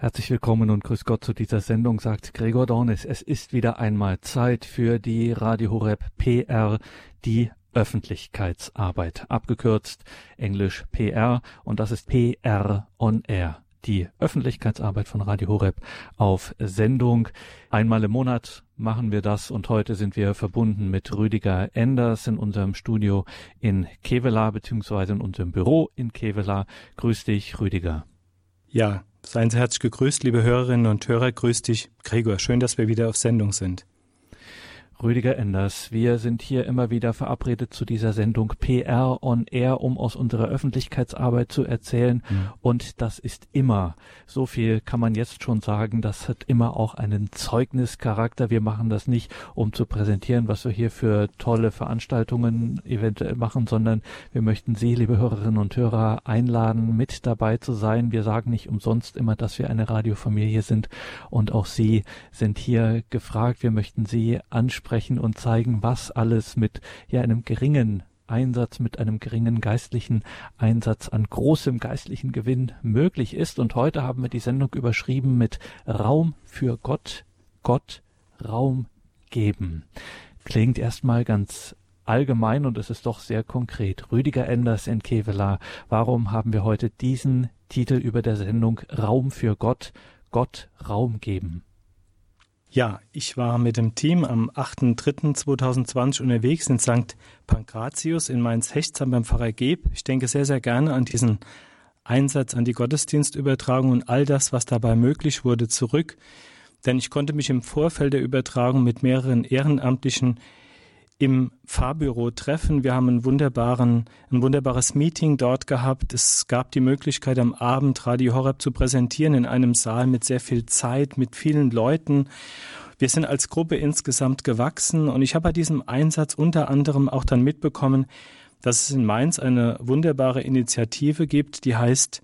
Herzlich willkommen und grüß Gott zu dieser Sendung, sagt Gregor Dornis. Es ist wieder einmal Zeit für die Radio Horeb PR, die Öffentlichkeitsarbeit, abgekürzt Englisch PR und das ist PR on Air, die Öffentlichkeitsarbeit von Radio Horeb auf Sendung. Einmal im Monat machen wir das und heute sind wir verbunden mit Rüdiger Enders in unserem Studio in Kevela beziehungsweise in unserem Büro in Kevela. Grüß dich, Rüdiger. Ja, Seien Sie herzlich gegrüßt, liebe Hörerinnen und Hörer. Grüß dich, Gregor. Schön, dass wir wieder auf Sendung sind. Rüdiger Enders. Wir sind hier immer wieder verabredet zu dieser Sendung PR on Air, um aus unserer Öffentlichkeitsarbeit zu erzählen. Mhm. Und das ist immer, so viel kann man jetzt schon sagen, das hat immer auch einen Zeugnischarakter. Wir machen das nicht, um zu präsentieren, was wir hier für tolle Veranstaltungen eventuell machen, sondern wir möchten Sie, liebe Hörerinnen und Hörer, einladen, mit dabei zu sein. Wir sagen nicht umsonst immer, dass wir eine Radiofamilie sind und auch Sie sind hier gefragt. Wir möchten Sie ansprechen sprechen und zeigen, was alles mit ja einem geringen Einsatz, mit einem geringen geistlichen Einsatz an großem geistlichen Gewinn möglich ist. Und heute haben wir die Sendung überschrieben mit Raum für Gott, Gott Raum geben. Klingt erstmal ganz allgemein und es ist doch sehr konkret. Rüdiger Enders in Kevela, warum haben wir heute diesen Titel über der Sendung Raum für Gott, Gott Raum geben? Ja, ich war mit dem Team am 8.3.2020 unterwegs in St. Pankratius in Mainz-Hechtsheim beim Pfarrer Geb. Ich denke sehr, sehr gerne an diesen Einsatz, an die Gottesdienstübertragung und all das, was dabei möglich wurde, zurück. Denn ich konnte mich im Vorfeld der Übertragung mit mehreren Ehrenamtlichen im Fahrbüro treffen. Wir haben einen wunderbaren, ein wunderbares Meeting dort gehabt. Es gab die Möglichkeit, am Abend Radio Horeb zu präsentieren in einem Saal mit sehr viel Zeit, mit vielen Leuten. Wir sind als Gruppe insgesamt gewachsen und ich habe bei diesem Einsatz unter anderem auch dann mitbekommen, dass es in Mainz eine wunderbare Initiative gibt, die heißt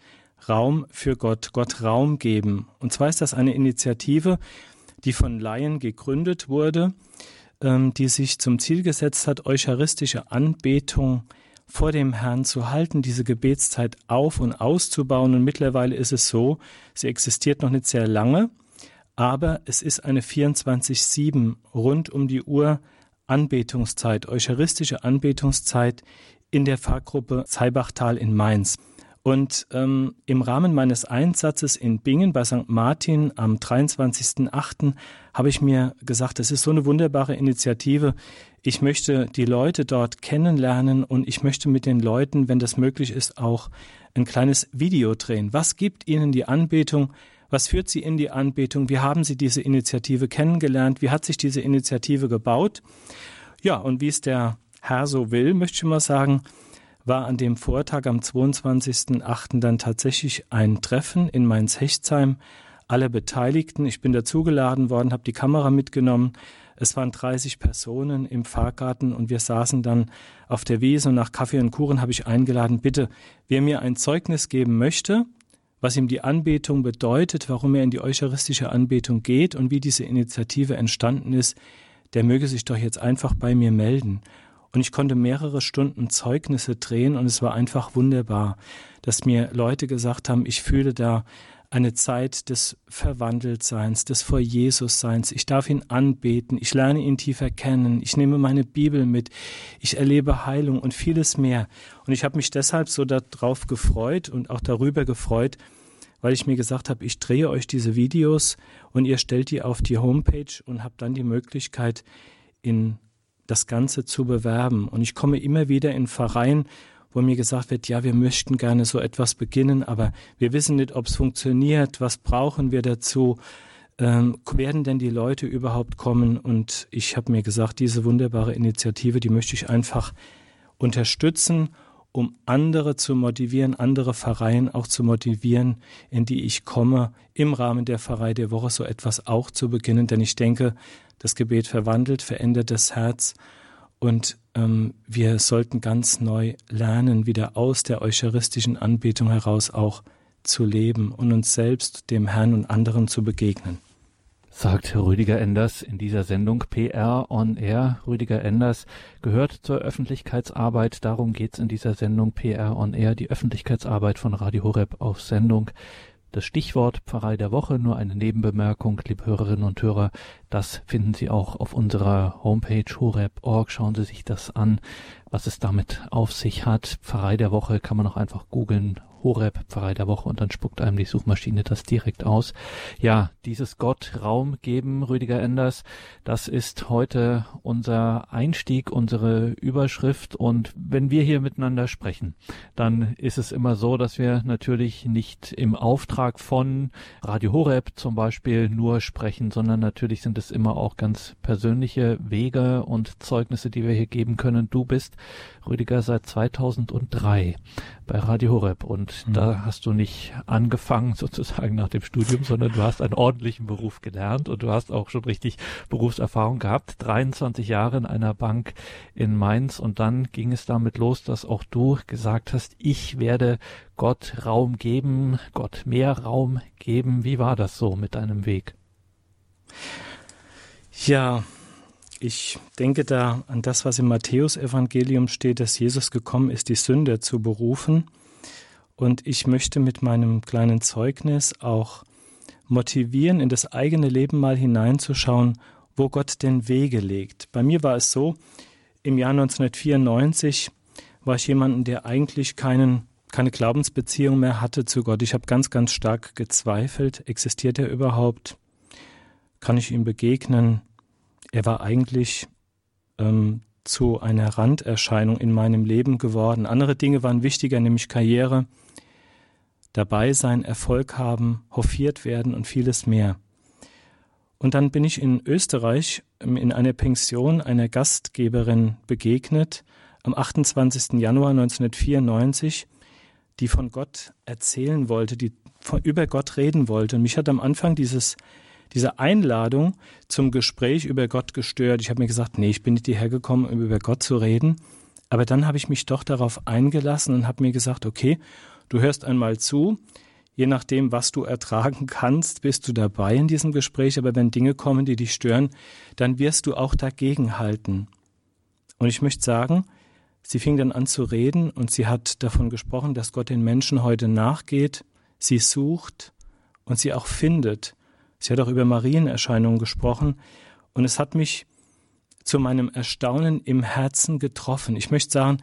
Raum für Gott, Gott Raum geben. Und zwar ist das eine Initiative, die von Laien gegründet wurde die sich zum Ziel gesetzt hat, eucharistische Anbetung vor dem Herrn zu halten, diese Gebetszeit auf und auszubauen. Und mittlerweile ist es so, sie existiert noch nicht sehr lange, aber es ist eine 24-7 rund um die Uhr Anbetungszeit, eucharistische Anbetungszeit in der Pfarrgruppe Zeibachtal in Mainz. Und ähm, im Rahmen meines Einsatzes in Bingen bei St. Martin am 23.08. habe ich mir gesagt, es ist so eine wunderbare Initiative. Ich möchte die Leute dort kennenlernen und ich möchte mit den Leuten, wenn das möglich ist, auch ein kleines Video drehen. Was gibt ihnen die Anbetung? Was führt sie in die Anbetung? Wie haben sie diese Initiative kennengelernt? Wie hat sich diese Initiative gebaut? Ja, und wie es der Herr so will, möchte ich mal sagen, war an dem Vortag am 22.08. dann tatsächlich ein Treffen in Mainz-Hechtsheim. Alle Beteiligten, ich bin dazugeladen worden, habe die Kamera mitgenommen. Es waren 30 Personen im Fahrgarten und wir saßen dann auf der Wiese und nach Kaffee und Kuchen habe ich eingeladen, bitte, wer mir ein Zeugnis geben möchte, was ihm die Anbetung bedeutet, warum er in die eucharistische Anbetung geht und wie diese Initiative entstanden ist, der möge sich doch jetzt einfach bei mir melden. Und ich konnte mehrere Stunden Zeugnisse drehen und es war einfach wunderbar, dass mir Leute gesagt haben, ich fühle da eine Zeit des Verwandeltseins, des vor Jesus Seins. Ich darf ihn anbeten, ich lerne ihn tiefer kennen, ich nehme meine Bibel mit, ich erlebe Heilung und vieles mehr. Und ich habe mich deshalb so darauf gefreut und auch darüber gefreut, weil ich mir gesagt habe, ich drehe euch diese Videos und ihr stellt die auf die Homepage und habt dann die Möglichkeit, in das Ganze zu bewerben. Und ich komme immer wieder in Verein, wo mir gesagt wird, ja, wir möchten gerne so etwas beginnen, aber wir wissen nicht, ob es funktioniert, was brauchen wir dazu, ähm, werden denn die Leute überhaupt kommen? Und ich habe mir gesagt, diese wunderbare Initiative, die möchte ich einfach unterstützen, um andere zu motivieren, andere Pfarreien auch zu motivieren, in die ich komme, im Rahmen der Pfarrei der Woche so etwas auch zu beginnen. Denn ich denke, das Gebet verwandelt, verändert das Herz und ähm, wir sollten ganz neu lernen, wieder aus der eucharistischen Anbetung heraus auch zu leben und uns selbst, dem Herrn und anderen zu begegnen. Sagt Rüdiger Enders in dieser Sendung PR on Air. Rüdiger Enders gehört zur Öffentlichkeitsarbeit. Darum geht's in dieser Sendung PR on Air, die Öffentlichkeitsarbeit von Radio Horeb auf Sendung. Das Stichwort Pfarrei der Woche, nur eine Nebenbemerkung, liebe Hörerinnen und Hörer, das finden Sie auch auf unserer Homepage horeb.org. Schauen Sie sich das an, was es damit auf sich hat. Pfarrei der Woche kann man auch einfach googeln, Horeb, Pfarrei der Woche und dann spuckt einem die Suchmaschine das direkt aus. Ja, dieses Gott Raum geben, Rüdiger Enders, das ist heute unser Einstieg, unsere Überschrift und wenn wir hier miteinander sprechen, dann ist es immer so, dass wir natürlich nicht im Auftrag von Radio Horeb zum Beispiel nur sprechen, sondern natürlich sind es immer auch ganz persönliche Wege und Zeugnisse, die wir hier geben können. Du bist, Rüdiger, seit 2003 bei Radio Horeb und mhm. da hast du nicht angefangen sozusagen nach dem Studium, sondern du hast einen ordentlichen Beruf gelernt und du hast auch schon richtig Berufserfahrung gehabt. 23 Jahre in einer Bank in Mainz und dann ging es damit los, dass auch du gesagt hast, ich werde Gott Raum geben, Gott mehr Raum geben. Wie war das so mit deinem Weg? Ja, ich denke da an das, was im Matthäusevangelium steht, dass Jesus gekommen ist, die Sünde zu berufen. Und ich möchte mit meinem kleinen Zeugnis auch motivieren, in das eigene Leben mal hineinzuschauen, wo Gott den Wege legt. Bei mir war es so, im Jahr 1994 war ich jemanden, der eigentlich keinen, keine Glaubensbeziehung mehr hatte zu Gott. Ich habe ganz, ganz stark gezweifelt. Existiert er überhaupt? Kann ich ihm begegnen? Er war eigentlich ähm, zu einer Randerscheinung in meinem Leben geworden. Andere Dinge waren wichtiger, nämlich Karriere, dabei sein, Erfolg haben, hofiert werden und vieles mehr. Und dann bin ich in Österreich ähm, in einer Pension einer Gastgeberin begegnet, am 28. Januar 1994, die von Gott erzählen wollte, die von, über Gott reden wollte. Und mich hat am Anfang dieses diese Einladung zum Gespräch über Gott gestört. Ich habe mir gesagt, nee, ich bin nicht hierher gekommen, um über Gott zu reden. Aber dann habe ich mich doch darauf eingelassen und habe mir gesagt, okay, du hörst einmal zu. Je nachdem, was du ertragen kannst, bist du dabei in diesem Gespräch. Aber wenn Dinge kommen, die dich stören, dann wirst du auch dagegen halten. Und ich möchte sagen, sie fing dann an zu reden und sie hat davon gesprochen, dass Gott den Menschen heute nachgeht, sie sucht und sie auch findet. Sie hat auch über Marienerscheinungen gesprochen und es hat mich zu meinem Erstaunen im Herzen getroffen. Ich möchte sagen,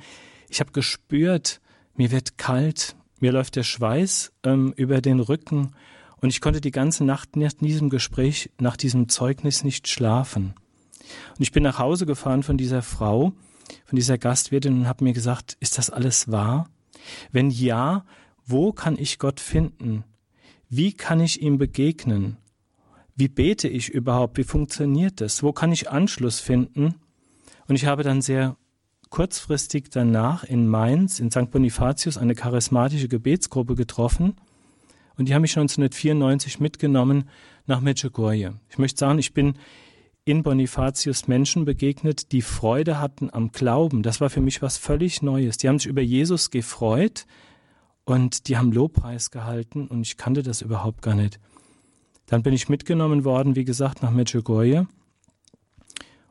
ich habe gespürt, mir wird kalt, mir läuft der Schweiß ähm, über den Rücken und ich konnte die ganze Nacht nach diesem Gespräch, nach diesem Zeugnis nicht schlafen. Und ich bin nach Hause gefahren von dieser Frau, von dieser Gastwirtin und habe mir gesagt, ist das alles wahr? Wenn ja, wo kann ich Gott finden? Wie kann ich ihm begegnen? Wie bete ich überhaupt, wie funktioniert das, wo kann ich Anschluss finden? Und ich habe dann sehr kurzfristig danach in Mainz, in St. Bonifatius, eine charismatische Gebetsgruppe getroffen und die haben mich 1994 mitgenommen nach Medjugorje. Ich möchte sagen, ich bin in Bonifatius Menschen begegnet, die Freude hatten am Glauben. Das war für mich was völlig Neues. Die haben sich über Jesus gefreut und die haben Lobpreis gehalten und ich kannte das überhaupt gar nicht. Dann bin ich mitgenommen worden, wie gesagt, nach Medjugorje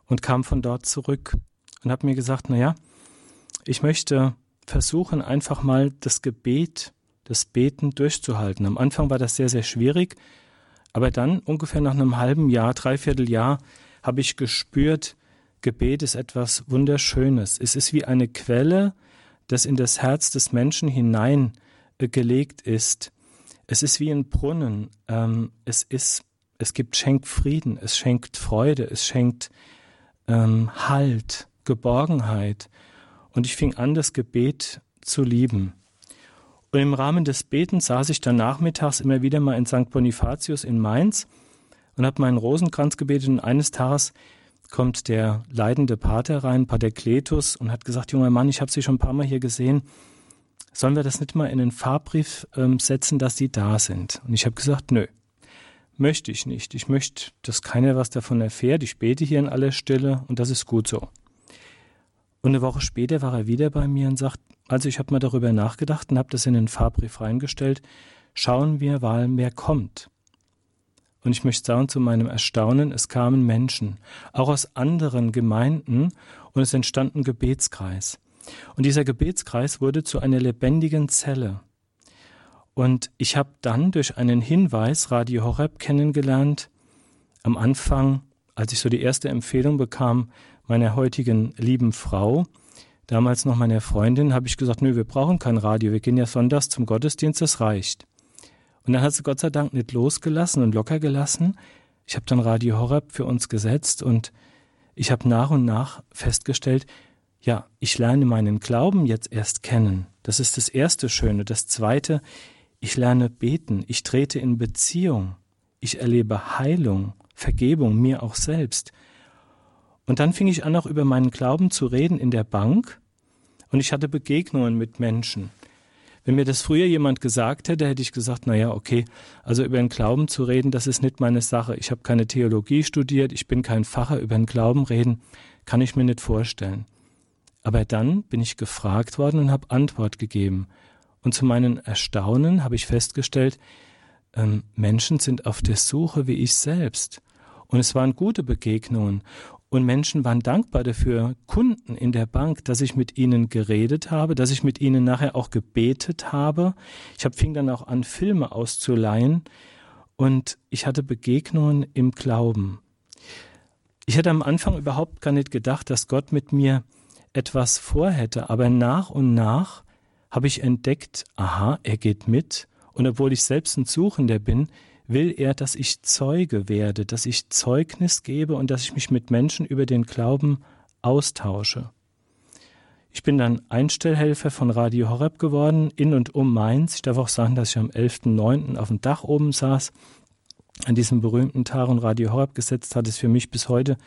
und kam von dort zurück und habe mir gesagt, na ja, ich möchte versuchen, einfach mal das Gebet, das Beten durchzuhalten. Am Anfang war das sehr, sehr schwierig, aber dann ungefähr nach einem halben Jahr, dreiviertel Jahr, habe ich gespürt, Gebet ist etwas Wunderschönes. Es ist wie eine Quelle, das in das Herz des Menschen hineingelegt ist. Es ist wie ein Brunnen. Ähm, es ist, es gibt schenkt Frieden, es schenkt Freude, es schenkt ähm, Halt, Geborgenheit. Und ich fing an, das Gebet zu lieben. Und im Rahmen des Betens saß ich dann nachmittags immer wieder mal in St. Bonifatius in Mainz und habe meinen Rosenkranz gebetet. Und eines Tages kommt der leidende Pater rein, Pater Kletus, und hat gesagt, junger Mann, ich habe Sie schon ein paar Mal hier gesehen sollen wir das nicht mal in einen Fahrbrief ähm, setzen, dass sie da sind? Und ich habe gesagt, nö, möchte ich nicht. Ich möchte, dass keiner was davon erfährt. Ich bete hier in aller Stille und das ist gut so. Und eine Woche später war er wieder bei mir und sagt, also ich habe mal darüber nachgedacht und habe das in den Fahrbrief reingestellt. Schauen wir, weil mehr kommt. Und ich möchte sagen, zu meinem Erstaunen, es kamen Menschen, auch aus anderen Gemeinden, und es entstand ein Gebetskreis. Und dieser Gebetskreis wurde zu einer lebendigen Zelle. Und ich habe dann durch einen Hinweis Radio Horeb kennengelernt. Am Anfang, als ich so die erste Empfehlung bekam, meiner heutigen lieben Frau, damals noch meiner Freundin, habe ich gesagt, nö, wir brauchen kein Radio, wir gehen ja sonntags zum Gottesdienst, das reicht. Und dann hat sie Gott sei Dank nicht losgelassen und locker gelassen. Ich habe dann Radio Horeb für uns gesetzt und ich habe nach und nach festgestellt, ja, ich lerne meinen Glauben jetzt erst kennen. Das ist das erste Schöne. Das zweite, ich lerne beten, ich trete in Beziehung, ich erlebe Heilung, Vergebung mir auch selbst. Und dann fing ich an, auch über meinen Glauben zu reden in der Bank und ich hatte Begegnungen mit Menschen. Wenn mir das früher jemand gesagt hätte, hätte ich gesagt, na ja, okay, also über den Glauben zu reden, das ist nicht meine Sache. Ich habe keine Theologie studiert, ich bin kein Facher, über den Glauben reden kann ich mir nicht vorstellen. Aber dann bin ich gefragt worden und habe Antwort gegeben. Und zu meinen Erstaunen habe ich festgestellt, ähm, Menschen sind auf der Suche wie ich selbst. Und es waren gute Begegnungen. Und Menschen waren dankbar dafür, Kunden in der Bank, dass ich mit ihnen geredet habe, dass ich mit ihnen nachher auch gebetet habe. Ich habe fing dann auch an, Filme auszuleihen und ich hatte Begegnungen im Glauben. Ich hätte am Anfang überhaupt gar nicht gedacht, dass Gott mit mir etwas vorhätte, aber nach und nach habe ich entdeckt, aha, er geht mit, und obwohl ich selbst ein Suchender bin, will er, dass ich Zeuge werde, dass ich Zeugnis gebe und dass ich mich mit Menschen über den Glauben austausche. Ich bin dann Einstellhelfer von Radio Horeb geworden, in und um Mainz. Ich darf auch sagen, dass ich am 11.09. auf dem Dach oben saß, an diesem berühmten Tag und Radio Horeb gesetzt hat, ist für mich bis heute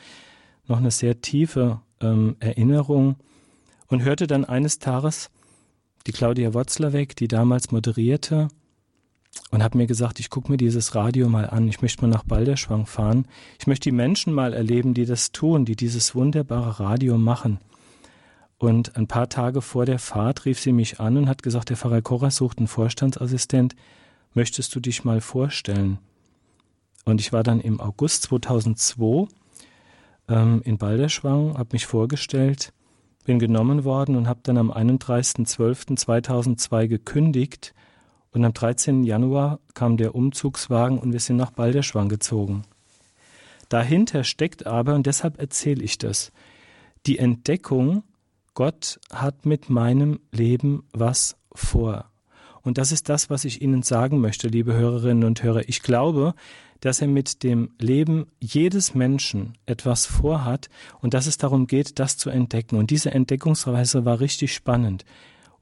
noch eine sehr tiefe ähm, Erinnerung und hörte dann eines Tages die Claudia Wotzler die damals moderierte, und habe mir gesagt, ich gucke mir dieses Radio mal an, ich möchte mal nach Balderschwang fahren, ich möchte die Menschen mal erleben, die das tun, die dieses wunderbare Radio machen. Und ein paar Tage vor der Fahrt rief sie mich an und hat gesagt, der Pfarrer Korra sucht einen Vorstandsassistent, möchtest du dich mal vorstellen? Und ich war dann im August 2002 ähm, in Balderschwang, habe mich vorgestellt, bin genommen worden und habe dann am 31.12.2002 gekündigt und am 13. Januar kam der Umzugswagen und wir sind nach Balderschwang gezogen. Dahinter steckt aber, und deshalb erzähle ich das, die Entdeckung, Gott hat mit meinem Leben was vor. Und das ist das, was ich Ihnen sagen möchte, liebe Hörerinnen und Hörer. Ich glaube, dass er mit dem Leben jedes Menschen etwas vorhat und dass es darum geht, das zu entdecken. Und diese Entdeckungsreise war richtig spannend.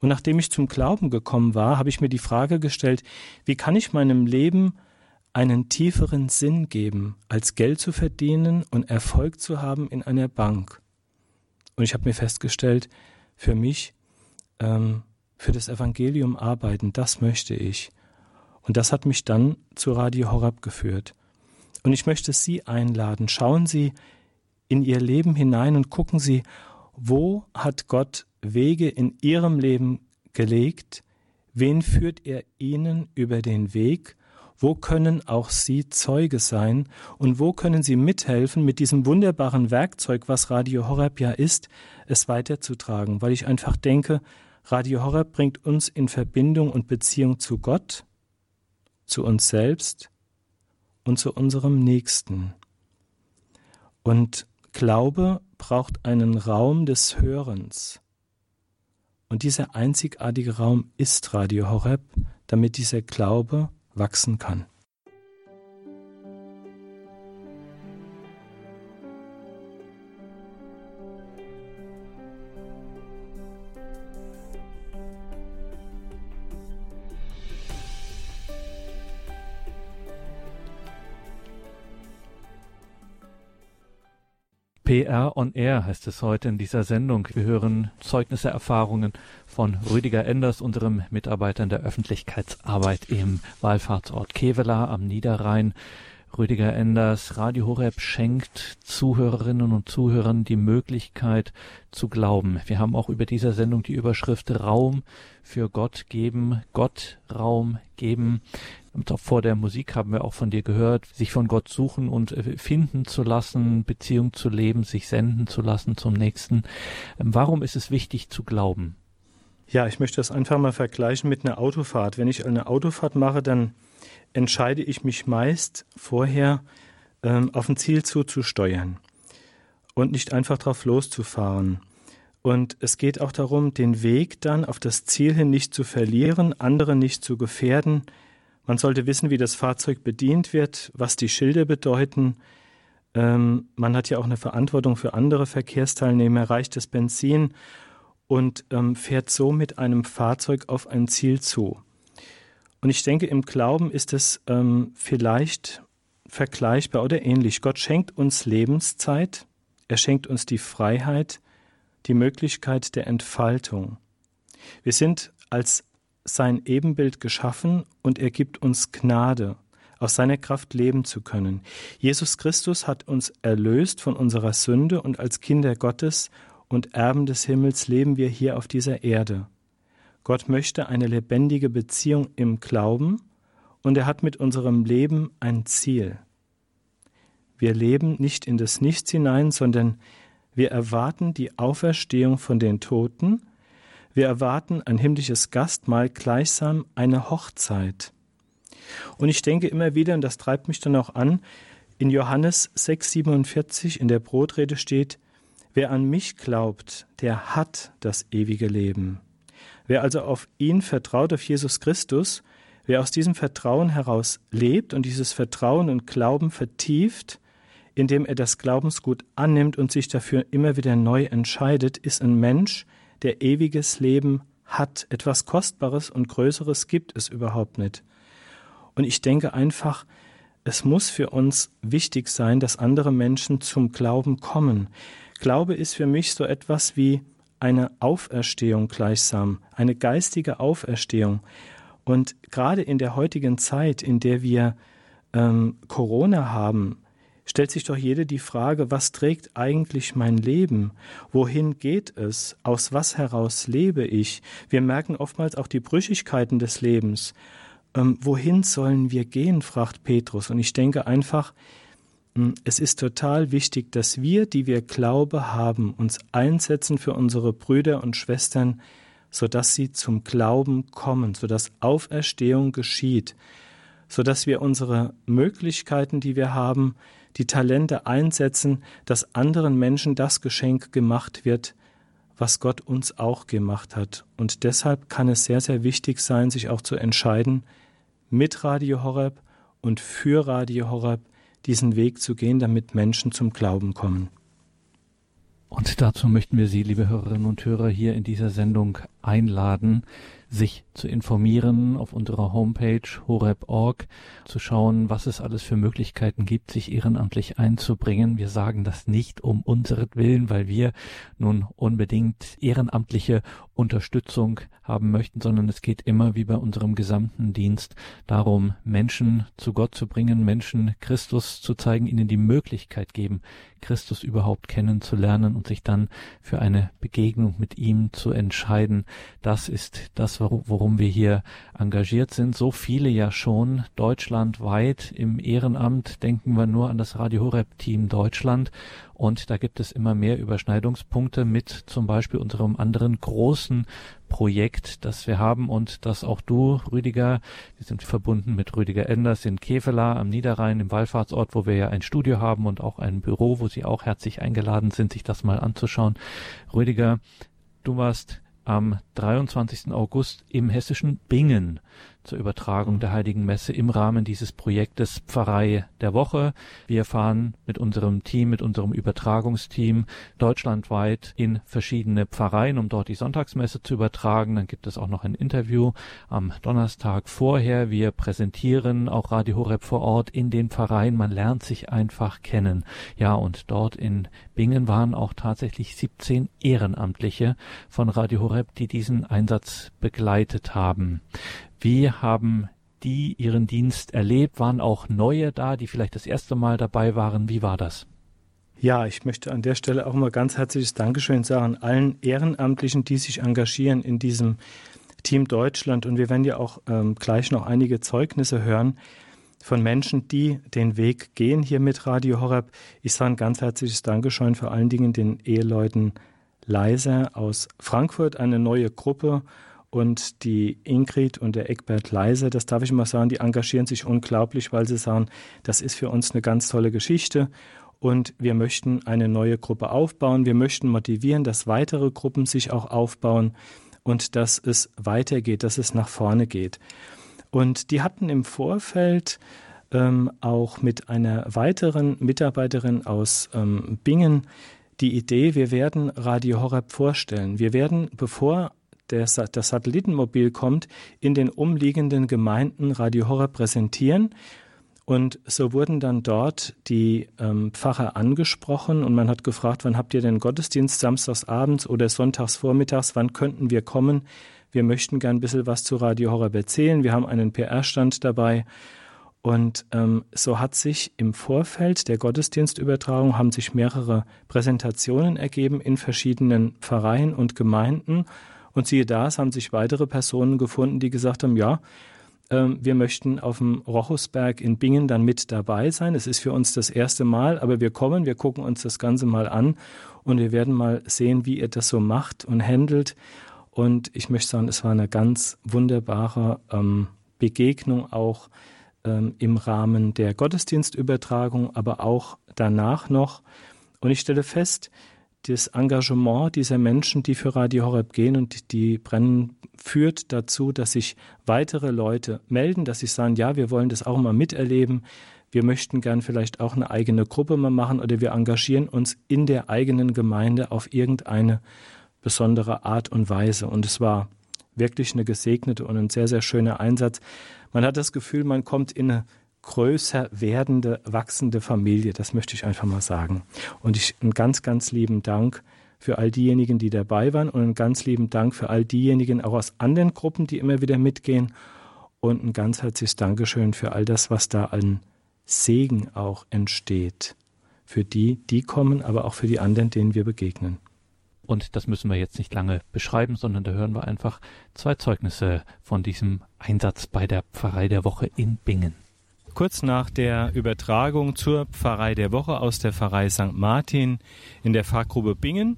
Und nachdem ich zum Glauben gekommen war, habe ich mir die Frage gestellt, wie kann ich meinem Leben einen tieferen Sinn geben, als Geld zu verdienen und Erfolg zu haben in einer Bank. Und ich habe mir festgestellt, für mich, ähm, für das Evangelium arbeiten, das möchte ich. Und das hat mich dann zu Radio Horab geführt. Und ich möchte Sie einladen, schauen Sie in Ihr Leben hinein und gucken Sie, wo hat Gott Wege in ihrem Leben gelegt? Wen führt er ihnen über den Weg? Wo können auch Sie Zeuge sein? Und wo können Sie mithelfen, mit diesem wunderbaren Werkzeug, was Radio Horeb ja ist, es weiterzutragen? Weil ich einfach denke, Radio Horeb bringt uns in Verbindung und Beziehung zu Gott, zu uns selbst und zu unserem Nächsten. Und Glaube braucht einen Raum des Hörens. Und dieser einzigartige Raum ist Radio Horeb, damit dieser Glaube wachsen kann. PR on Air heißt es heute in dieser Sendung. Wir hören Zeugnisse, Erfahrungen von Rüdiger Enders, unserem Mitarbeiter in der Öffentlichkeitsarbeit im Wallfahrtsort Kevela am Niederrhein. Rüdiger Enders, Radio Horeb schenkt Zuhörerinnen und Zuhörern die Möglichkeit zu glauben. Wir haben auch über dieser Sendung die Überschrift Raum für Gott geben, Gott Raum geben. Und auch vor der Musik haben wir auch von dir gehört, sich von Gott suchen und äh, finden zu lassen, Beziehung zu leben, sich senden zu lassen zum Nächsten. Ähm, warum ist es wichtig zu glauben? Ja, ich möchte das einfach mal vergleichen mit einer Autofahrt. Wenn ich eine Autofahrt mache, dann entscheide ich mich meist vorher, ähm, auf ein Ziel zuzusteuern und nicht einfach drauf loszufahren. Und es geht auch darum, den Weg dann auf das Ziel hin nicht zu verlieren, andere nicht zu gefährden. Man sollte wissen, wie das Fahrzeug bedient wird, was die Schilder bedeuten. Ähm, man hat ja auch eine Verantwortung für andere Verkehrsteilnehmer, reicht das Benzin und ähm, fährt so mit einem Fahrzeug auf ein Ziel zu. Und ich denke, im Glauben ist es ähm, vielleicht vergleichbar oder ähnlich. Gott schenkt uns Lebenszeit, er schenkt uns die Freiheit, die Möglichkeit der Entfaltung. Wir sind als sein Ebenbild geschaffen und er gibt uns Gnade, aus seiner Kraft leben zu können. Jesus Christus hat uns erlöst von unserer Sünde und als Kinder Gottes und Erben des Himmels leben wir hier auf dieser Erde. Gott möchte eine lebendige Beziehung im Glauben und er hat mit unserem Leben ein Ziel. Wir leben nicht in das Nichts hinein, sondern wir erwarten die Auferstehung von den Toten, wir erwarten ein himmlisches Gastmahl, gleichsam eine Hochzeit. Und ich denke immer wieder, und das treibt mich dann auch an, in Johannes 6,47 in der Brotrede steht, Wer an mich glaubt, der hat das ewige Leben. Wer also auf ihn vertraut, auf Jesus Christus, wer aus diesem Vertrauen heraus lebt und dieses Vertrauen und Glauben vertieft, indem er das Glaubensgut annimmt und sich dafür immer wieder neu entscheidet, ist ein Mensch, der ewiges Leben hat. Etwas Kostbares und Größeres gibt es überhaupt nicht. Und ich denke einfach, es muss für uns wichtig sein, dass andere Menschen zum Glauben kommen. Glaube ist für mich so etwas wie eine Auferstehung gleichsam, eine geistige Auferstehung. Und gerade in der heutigen Zeit, in der wir ähm, Corona haben, stellt sich doch jede die Frage, was trägt eigentlich mein Leben? Wohin geht es? Aus was heraus lebe ich? Wir merken oftmals auch die Brüchigkeiten des Lebens. Ähm, wohin sollen wir gehen? fragt Petrus. Und ich denke einfach, es ist total wichtig, dass wir, die wir Glaube haben, uns einsetzen für unsere Brüder und Schwestern, sodass sie zum Glauben kommen, sodass Auferstehung geschieht, sodass wir unsere Möglichkeiten, die wir haben, die Talente einsetzen, dass anderen Menschen das Geschenk gemacht wird, was Gott uns auch gemacht hat. Und deshalb kann es sehr, sehr wichtig sein, sich auch zu entscheiden, mit Radio Horeb und für Radio Horeb diesen Weg zu gehen, damit Menschen zum Glauben kommen. Und dazu möchten wir Sie, liebe Hörerinnen und Hörer, hier in dieser Sendung einladen, sich zu informieren auf unserer Homepage horeb.org, zu schauen, was es alles für Möglichkeiten gibt, sich ehrenamtlich einzubringen. Wir sagen das nicht um unseren Willen, weil wir nun unbedingt ehrenamtliche Unterstützung haben möchten, sondern es geht immer wie bei unserem gesamten Dienst darum, Menschen zu Gott zu bringen, Menschen Christus zu zeigen, ihnen die Möglichkeit geben, Christus überhaupt kennenzulernen und sich dann für eine Begegnung mit ihm zu entscheiden. Das ist das, worum wir hier engagiert sind. So viele ja schon deutschlandweit im Ehrenamt. Denken wir nur an das Radio Horeb Team Deutschland. Und da gibt es immer mehr Überschneidungspunkte mit zum Beispiel unserem anderen großen Projekt, das wir haben und das auch du, Rüdiger, wir sind verbunden mit Rüdiger Enders in Kevela am Niederrhein, im Wallfahrtsort, wo wir ja ein Studio haben und auch ein Büro, wo Sie auch herzlich eingeladen sind, sich das mal anzuschauen. Rüdiger, du warst am 23. August im hessischen Bingen zur Übertragung der Heiligen Messe im Rahmen dieses Projektes Pfarrei der Woche. Wir fahren mit unserem Team, mit unserem Übertragungsteam deutschlandweit in verschiedene Pfarreien, um dort die Sonntagsmesse zu übertragen. Dann gibt es auch noch ein Interview am Donnerstag vorher. Wir präsentieren auch Radio Horeb vor Ort in den Pfarreien. Man lernt sich einfach kennen. Ja, und dort in Bingen waren auch tatsächlich 17 Ehrenamtliche von Radio Horeb, die diesen Einsatz begleitet haben. Wie haben die ihren Dienst erlebt? Waren auch neue da, die vielleicht das erste Mal dabei waren? Wie war das? Ja, ich möchte an der Stelle auch mal ganz herzliches Dankeschön sagen allen Ehrenamtlichen, die sich engagieren in diesem Team Deutschland. Und wir werden ja auch ähm, gleich noch einige Zeugnisse hören von Menschen, die den Weg gehen hier mit Radio Horeb. Ich sage ein ganz herzliches Dankeschön vor allen Dingen den Eheleuten Leiser aus Frankfurt, eine neue Gruppe. Und die Ingrid und der Eckbert Leiser, das darf ich mal sagen, die engagieren sich unglaublich, weil sie sagen, das ist für uns eine ganz tolle Geschichte und wir möchten eine neue Gruppe aufbauen. Wir möchten motivieren, dass weitere Gruppen sich auch aufbauen und dass es weitergeht, dass es nach vorne geht. Und die hatten im Vorfeld ähm, auch mit einer weiteren Mitarbeiterin aus ähm, Bingen die Idee, wir werden Radio Horeb vorstellen. Wir werden, bevor der, das Satellitenmobil kommt, in den umliegenden Gemeinden Radio Horeb präsentieren. Und so wurden dann dort die ähm, Pfarrer angesprochen und man hat gefragt, wann habt ihr den Gottesdienst, samstags abends oder sonntags vormittags, wann könnten wir kommen? Wir möchten gern ein bisschen was zu Radio Horeb erzählen. Wir haben einen PR-Stand dabei und ähm, so hat sich im Vorfeld der Gottesdienstübertragung haben sich mehrere Präsentationen ergeben in verschiedenen Pfarreien und Gemeinden. Und siehe da, es haben sich weitere Personen gefunden, die gesagt haben, ja, äh, wir möchten auf dem Rochusberg in Bingen dann mit dabei sein. Es ist für uns das erste Mal, aber wir kommen, wir gucken uns das Ganze mal an und wir werden mal sehen, wie ihr das so macht und handelt. Und ich möchte sagen, es war eine ganz wunderbare ähm, Begegnung auch ähm, im Rahmen der Gottesdienstübertragung, aber auch danach noch. Und ich stelle fest, das Engagement dieser Menschen, die für Radio Horeb gehen und die brennen, führt dazu, dass sich weitere Leute melden, dass sie sagen, ja, wir wollen das auch mal miterleben. Wir möchten gern vielleicht auch eine eigene Gruppe mal machen oder wir engagieren uns in der eigenen Gemeinde auf irgendeine besondere Art und Weise. Und es war wirklich eine gesegnete und ein sehr, sehr schöner Einsatz. Man hat das Gefühl, man kommt in eine größer werdende, wachsende Familie. Das möchte ich einfach mal sagen. Und ich einen ganz, ganz lieben Dank für all diejenigen, die dabei waren und einen ganz lieben Dank für all diejenigen auch aus anderen Gruppen, die immer wieder mitgehen. Und ein ganz herzliches Dankeschön für all das, was da an Segen auch entsteht. Für die, die kommen, aber auch für die anderen, denen wir begegnen. Und das müssen wir jetzt nicht lange beschreiben, sondern da hören wir einfach zwei Zeugnisse von diesem Einsatz bei der Pfarrei der Woche in Bingen. Kurz nach der Übertragung zur Pfarrei der Woche aus der Pfarrei St. Martin in der Pfarrgrube Bingen.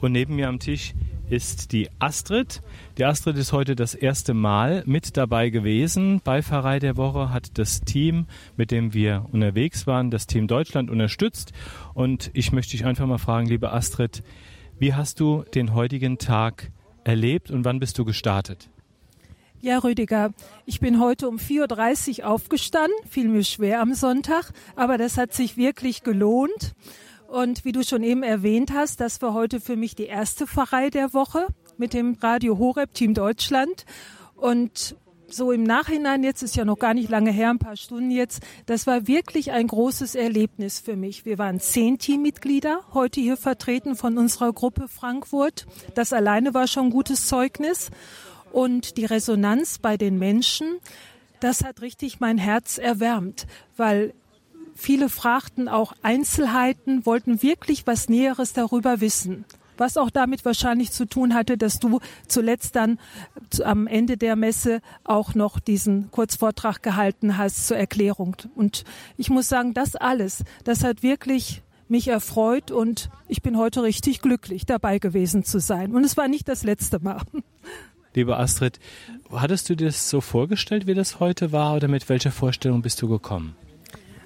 Und neben mir am Tisch ist die Astrid. Die Astrid ist heute das erste Mal mit dabei gewesen bei Pfarrei der Woche, hat das Team, mit dem wir unterwegs waren, das Team Deutschland unterstützt. Und ich möchte dich einfach mal fragen, liebe Astrid, wie hast du den heutigen Tag erlebt und wann bist du gestartet? Ja, Rüdiger, ich bin heute um 4.30 Uhr aufgestanden, fiel mir schwer am Sonntag, aber das hat sich wirklich gelohnt. Und wie du schon eben erwähnt hast, das war heute für mich die erste Pfarrei der Woche mit dem Radio Horeb Team Deutschland. Und so im Nachhinein, jetzt ist ja noch gar nicht lange her, ein paar Stunden jetzt, das war wirklich ein großes Erlebnis für mich. Wir waren zehn Teammitglieder heute hier vertreten von unserer Gruppe Frankfurt. Das alleine war schon gutes Zeugnis. Und die Resonanz bei den Menschen, das hat richtig mein Herz erwärmt, weil viele fragten auch Einzelheiten, wollten wirklich was Näheres darüber wissen was auch damit wahrscheinlich zu tun hatte, dass du zuletzt dann am Ende der Messe auch noch diesen Kurzvortrag gehalten hast zur Erklärung. Und ich muss sagen, das alles, das hat wirklich mich erfreut und ich bin heute richtig glücklich, dabei gewesen zu sein. Und es war nicht das letzte Mal. Liebe Astrid, hattest du dir das so vorgestellt, wie das heute war, oder mit welcher Vorstellung bist du gekommen?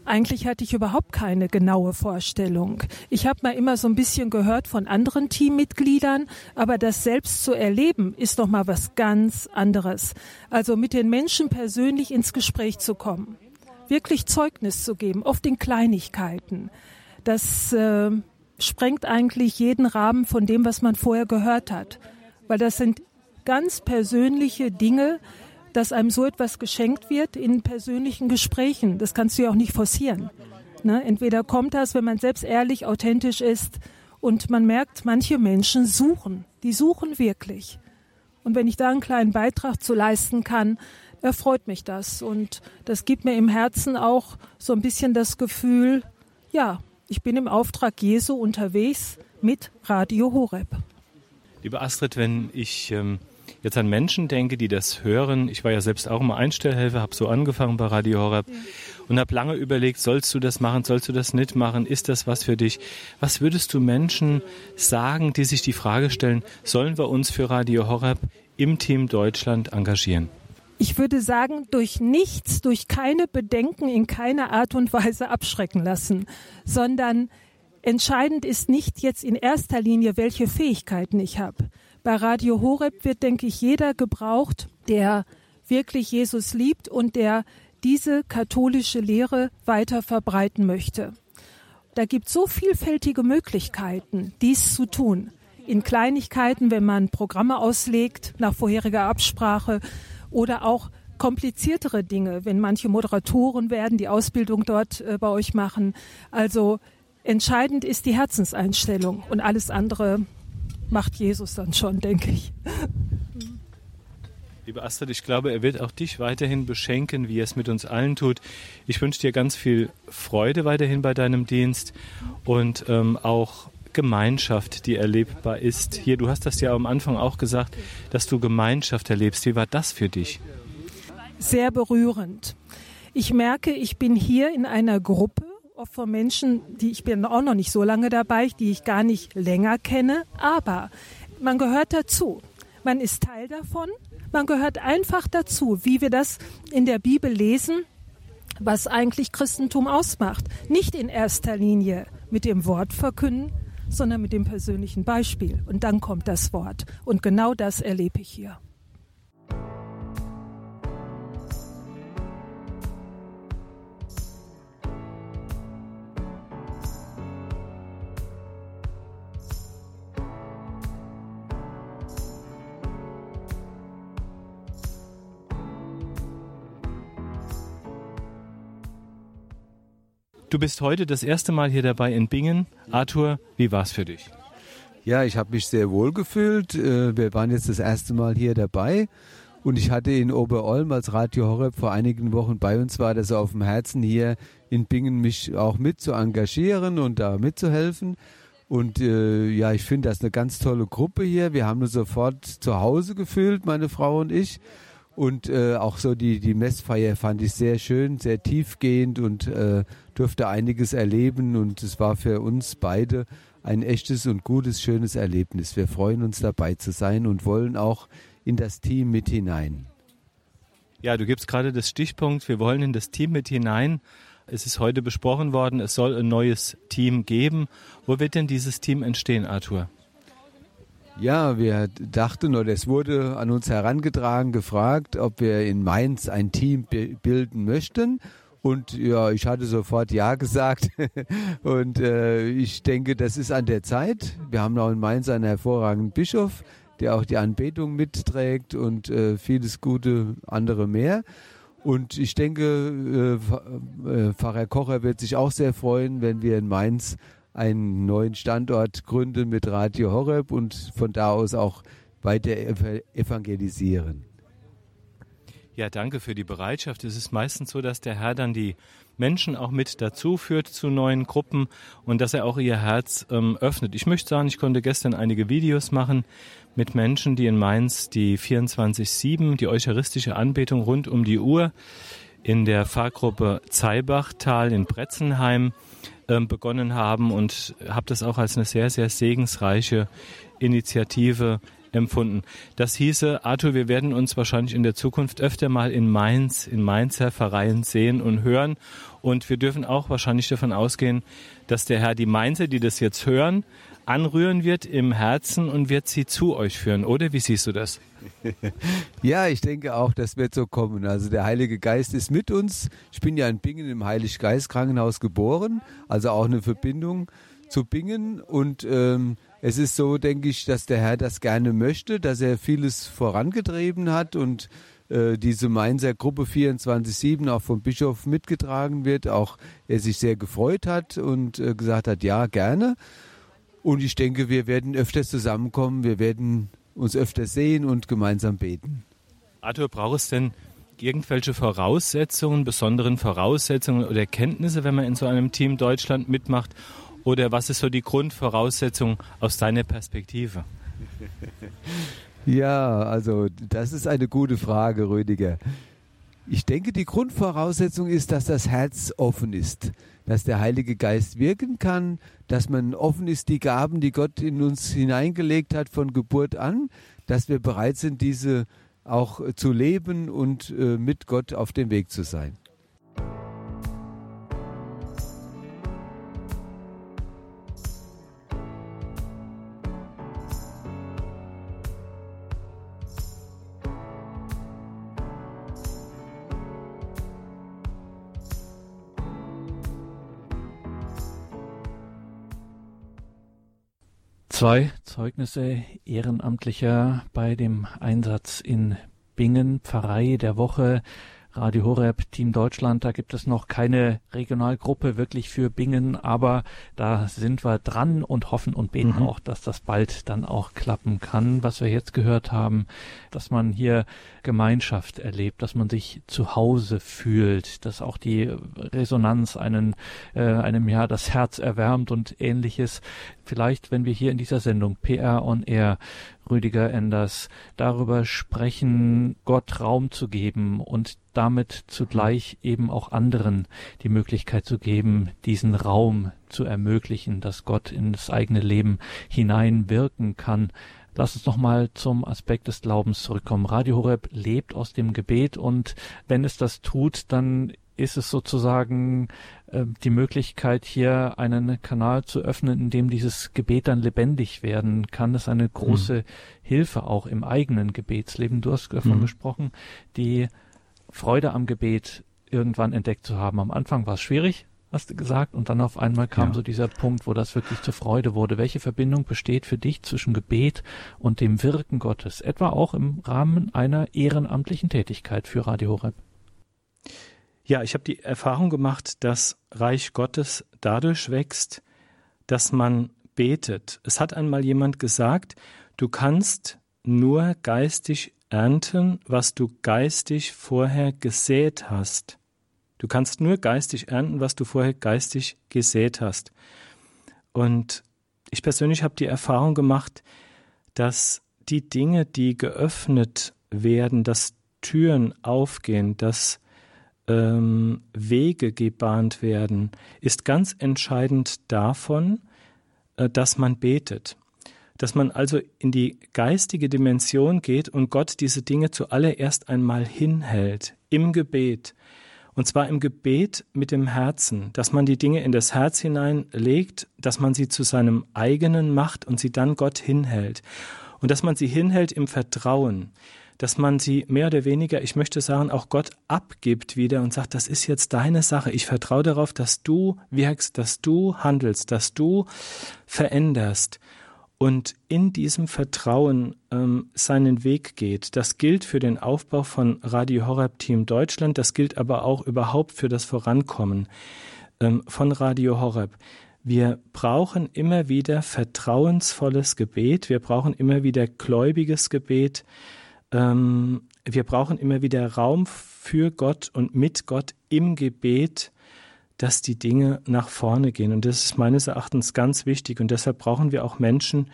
Eigentlich hatte ich überhaupt keine genaue Vorstellung. Ich habe mal immer so ein bisschen gehört von anderen Teammitgliedern, aber das selbst zu erleben ist noch mal was ganz anderes. Also mit den Menschen persönlich ins Gespräch zu kommen, wirklich Zeugnis zu geben, oft in Kleinigkeiten. Das äh, sprengt eigentlich jeden Rahmen von dem, was man vorher gehört hat, weil das sind ganz persönliche Dinge, dass einem so etwas geschenkt wird in persönlichen Gesprächen. Das kannst du ja auch nicht forcieren. Ne? Entweder kommt das, wenn man selbst ehrlich, authentisch ist und man merkt, manche Menschen suchen. Die suchen wirklich. Und wenn ich da einen kleinen Beitrag zu leisten kann, erfreut mich das. Und das gibt mir im Herzen auch so ein bisschen das Gefühl, ja, ich bin im Auftrag Jesu unterwegs mit Radio Horeb. Liebe Astrid, wenn ich ähm, jetzt an Menschen denke, die das hören, ich war ja selbst auch immer Einstellhelfer, habe so angefangen bei Radio Horeb. Ja. und habe lange überlegt, sollst du das machen, sollst du das nicht machen, ist das was für dich? Was würdest du Menschen sagen, die sich die Frage stellen, sollen wir uns für Radio Horeb im Team Deutschland engagieren? Ich würde sagen, durch nichts, durch keine Bedenken in keiner Art und Weise abschrecken lassen, sondern entscheidend ist nicht jetzt in erster Linie, welche Fähigkeiten ich habe. Bei Radio Horeb wird, denke ich, jeder gebraucht, der wirklich Jesus liebt und der diese katholische Lehre weiter verbreiten möchte. Da gibt es so vielfältige Möglichkeiten, dies zu tun. In Kleinigkeiten, wenn man Programme auslegt nach vorheriger Absprache oder auch kompliziertere Dinge, wenn manche Moderatoren werden, die Ausbildung dort äh, bei euch machen. Also entscheidend ist die Herzenseinstellung und alles andere macht Jesus dann schon, denke ich. Liebe Astrid, ich glaube, er wird auch dich weiterhin beschenken, wie er es mit uns allen tut. Ich wünsche dir ganz viel Freude weiterhin bei deinem Dienst und ähm, auch Gemeinschaft, die erlebbar ist. Hier, du hast das ja am Anfang auch gesagt, dass du Gemeinschaft erlebst. Wie war das für dich? Sehr berührend. Ich merke, ich bin hier in einer Gruppe oft von Menschen, die ich bin auch noch nicht so lange dabei, die ich gar nicht länger kenne, aber man gehört dazu. Man ist Teil davon man gehört einfach dazu, wie wir das in der Bibel lesen, was eigentlich Christentum ausmacht. Nicht in erster Linie mit dem Wort verkünden, sondern mit dem persönlichen Beispiel. Und dann kommt das Wort. Und genau das erlebe ich hier. Du bist heute das erste Mal hier dabei in Bingen. Arthur, wie war es für dich? Ja, ich habe mich sehr wohl gefühlt. Äh, wir waren jetzt das erste Mal hier dabei. Und ich hatte in Oberolm, als Radio Horeb vor einigen Wochen bei uns war, das auf dem Herzen hier in Bingen mich auch mit zu engagieren und da mitzuhelfen. Und äh, ja, ich finde das eine ganz tolle Gruppe hier. Wir haben uns sofort zu Hause gefühlt, meine Frau und ich. Und äh, auch so die, die Messfeier fand ich sehr schön, sehr tiefgehend und äh, durfte einiges erleben. Und es war für uns beide ein echtes und gutes, schönes Erlebnis. Wir freuen uns dabei zu sein und wollen auch in das Team mit hinein. Ja, du gibst gerade das Stichpunkt, wir wollen in das Team mit hinein. Es ist heute besprochen worden, es soll ein neues Team geben. Wo wird denn dieses Team entstehen, Arthur? Ja, wir dachten oder es wurde an uns herangetragen, gefragt, ob wir in Mainz ein Team bilden möchten. Und ja, ich hatte sofort Ja gesagt. Und äh, ich denke, das ist an der Zeit. Wir haben auch in Mainz einen hervorragenden Bischof, der auch die Anbetung mitträgt und äh, vieles gute andere mehr. Und ich denke, äh, äh Pfarrer Kocher wird sich auch sehr freuen, wenn wir in Mainz einen neuen Standort gründen mit Radio Horeb und von da aus auch weiter evangelisieren. Ja, danke für die Bereitschaft. Es ist meistens so, dass der Herr dann die Menschen auch mit dazu führt zu neuen Gruppen und dass er auch ihr Herz ähm, öffnet. Ich möchte sagen, ich konnte gestern einige Videos machen mit Menschen, die in Mainz die 24-7, die eucharistische Anbetung rund um die Uhr in der Fahrgruppe Zeibachtal in Bretzenheim begonnen haben und habe das auch als eine sehr, sehr segensreiche Initiative empfunden. Das hieße, Arthur, wir werden uns wahrscheinlich in der Zukunft öfter mal in Mainz, in Mainzer Vereinen sehen und hören. Und wir dürfen auch wahrscheinlich davon ausgehen, dass der Herr die Mainzer, die das jetzt hören, anrühren wird im Herzen und wird sie zu euch führen, oder? Wie siehst du das? Ja, ich denke auch, das wird so kommen. Also der Heilige Geist ist mit uns. Ich bin ja in Bingen im Heiliggeist Krankenhaus geboren, also auch eine Verbindung zu Bingen und ähm, es ist so, denke ich, dass der Herr das gerne möchte, dass er vieles vorangetrieben hat und äh, diese Mainzer Gruppe 24-7 auch vom Bischof mitgetragen wird, auch er sich sehr gefreut hat und äh, gesagt hat, ja, gerne. Und ich denke, wir werden öfters zusammenkommen, wir werden uns öfter sehen und gemeinsam beten. Arthur, braucht es denn irgendwelche Voraussetzungen, besonderen Voraussetzungen oder Kenntnisse, wenn man in so einem Team Deutschland mitmacht? Oder was ist so die Grundvoraussetzung aus deiner Perspektive? Ja, also das ist eine gute Frage, Rüdiger. Ich denke, die Grundvoraussetzung ist, dass das Herz offen ist, dass der Heilige Geist wirken kann, dass man offen ist, die Gaben, die Gott in uns hineingelegt hat von Geburt an, dass wir bereit sind, diese auch zu leben und äh, mit Gott auf dem Weg zu sein. Zwei Zeugnisse Ehrenamtlicher bei dem Einsatz in Bingen, Pfarrei der Woche. Radio Horeb Team Deutschland, da gibt es noch keine Regionalgruppe wirklich für Bingen, aber da sind wir dran und hoffen und beten mhm. auch, dass das bald dann auch klappen kann. Was wir jetzt gehört haben, dass man hier Gemeinschaft erlebt, dass man sich zu Hause fühlt, dass auch die Resonanz einen, äh, einem ja das Herz erwärmt und ähnliches. Vielleicht, wenn wir hier in dieser Sendung PR on Air Rüdiger Enders darüber sprechen, Gott Raum zu geben und damit zugleich eben auch anderen die Möglichkeit zu geben, diesen Raum zu ermöglichen, dass Gott in das eigene Leben hineinwirken kann. Lass uns nochmal zum Aspekt des Glaubens zurückkommen. Radio Horeb lebt aus dem Gebet und wenn es das tut, dann ist es sozusagen äh, die Möglichkeit, hier einen Kanal zu öffnen, in dem dieses Gebet dann lebendig werden kann. Das ist eine große mhm. Hilfe auch im eigenen Gebetsleben. Du hast davon mhm. gesprochen, die Freude am Gebet irgendwann entdeckt zu haben. Am Anfang war es schwierig, hast du gesagt, und dann auf einmal kam ja. so dieser Punkt, wo das wirklich zur Freude wurde. Welche Verbindung besteht für dich zwischen Gebet und dem Wirken Gottes, etwa auch im Rahmen einer ehrenamtlichen Tätigkeit für Radio Horeb? Ja, ich habe die Erfahrung gemacht, dass Reich Gottes dadurch wächst, dass man betet. Es hat einmal jemand gesagt, du kannst nur geistig ernten, was du geistig vorher gesät hast. Du kannst nur geistig ernten, was du vorher geistig gesät hast. Und ich persönlich habe die Erfahrung gemacht, dass die Dinge, die geöffnet werden, dass Türen aufgehen, dass ähm, Wege gebahnt werden, ist ganz entscheidend davon, äh, dass man betet. Dass man also in die geistige Dimension geht und Gott diese Dinge zuallererst einmal hinhält, im Gebet. Und zwar im Gebet mit dem Herzen, dass man die Dinge in das Herz hineinlegt, dass man sie zu seinem eigenen macht und sie dann Gott hinhält. Und dass man sie hinhält im Vertrauen dass man sie mehr oder weniger, ich möchte sagen, auch Gott abgibt wieder und sagt, das ist jetzt deine Sache. Ich vertraue darauf, dass du wirkst, dass du handelst, dass du veränderst und in diesem Vertrauen ähm, seinen Weg geht. Das gilt für den Aufbau von Radio Horeb Team Deutschland, das gilt aber auch überhaupt für das Vorankommen ähm, von Radio Horeb. Wir brauchen immer wieder vertrauensvolles Gebet, wir brauchen immer wieder gläubiges Gebet, ähm, wir brauchen immer wieder Raum für Gott und mit Gott im Gebet, dass die Dinge nach vorne gehen. Und das ist meines Erachtens ganz wichtig. Und deshalb brauchen wir auch Menschen,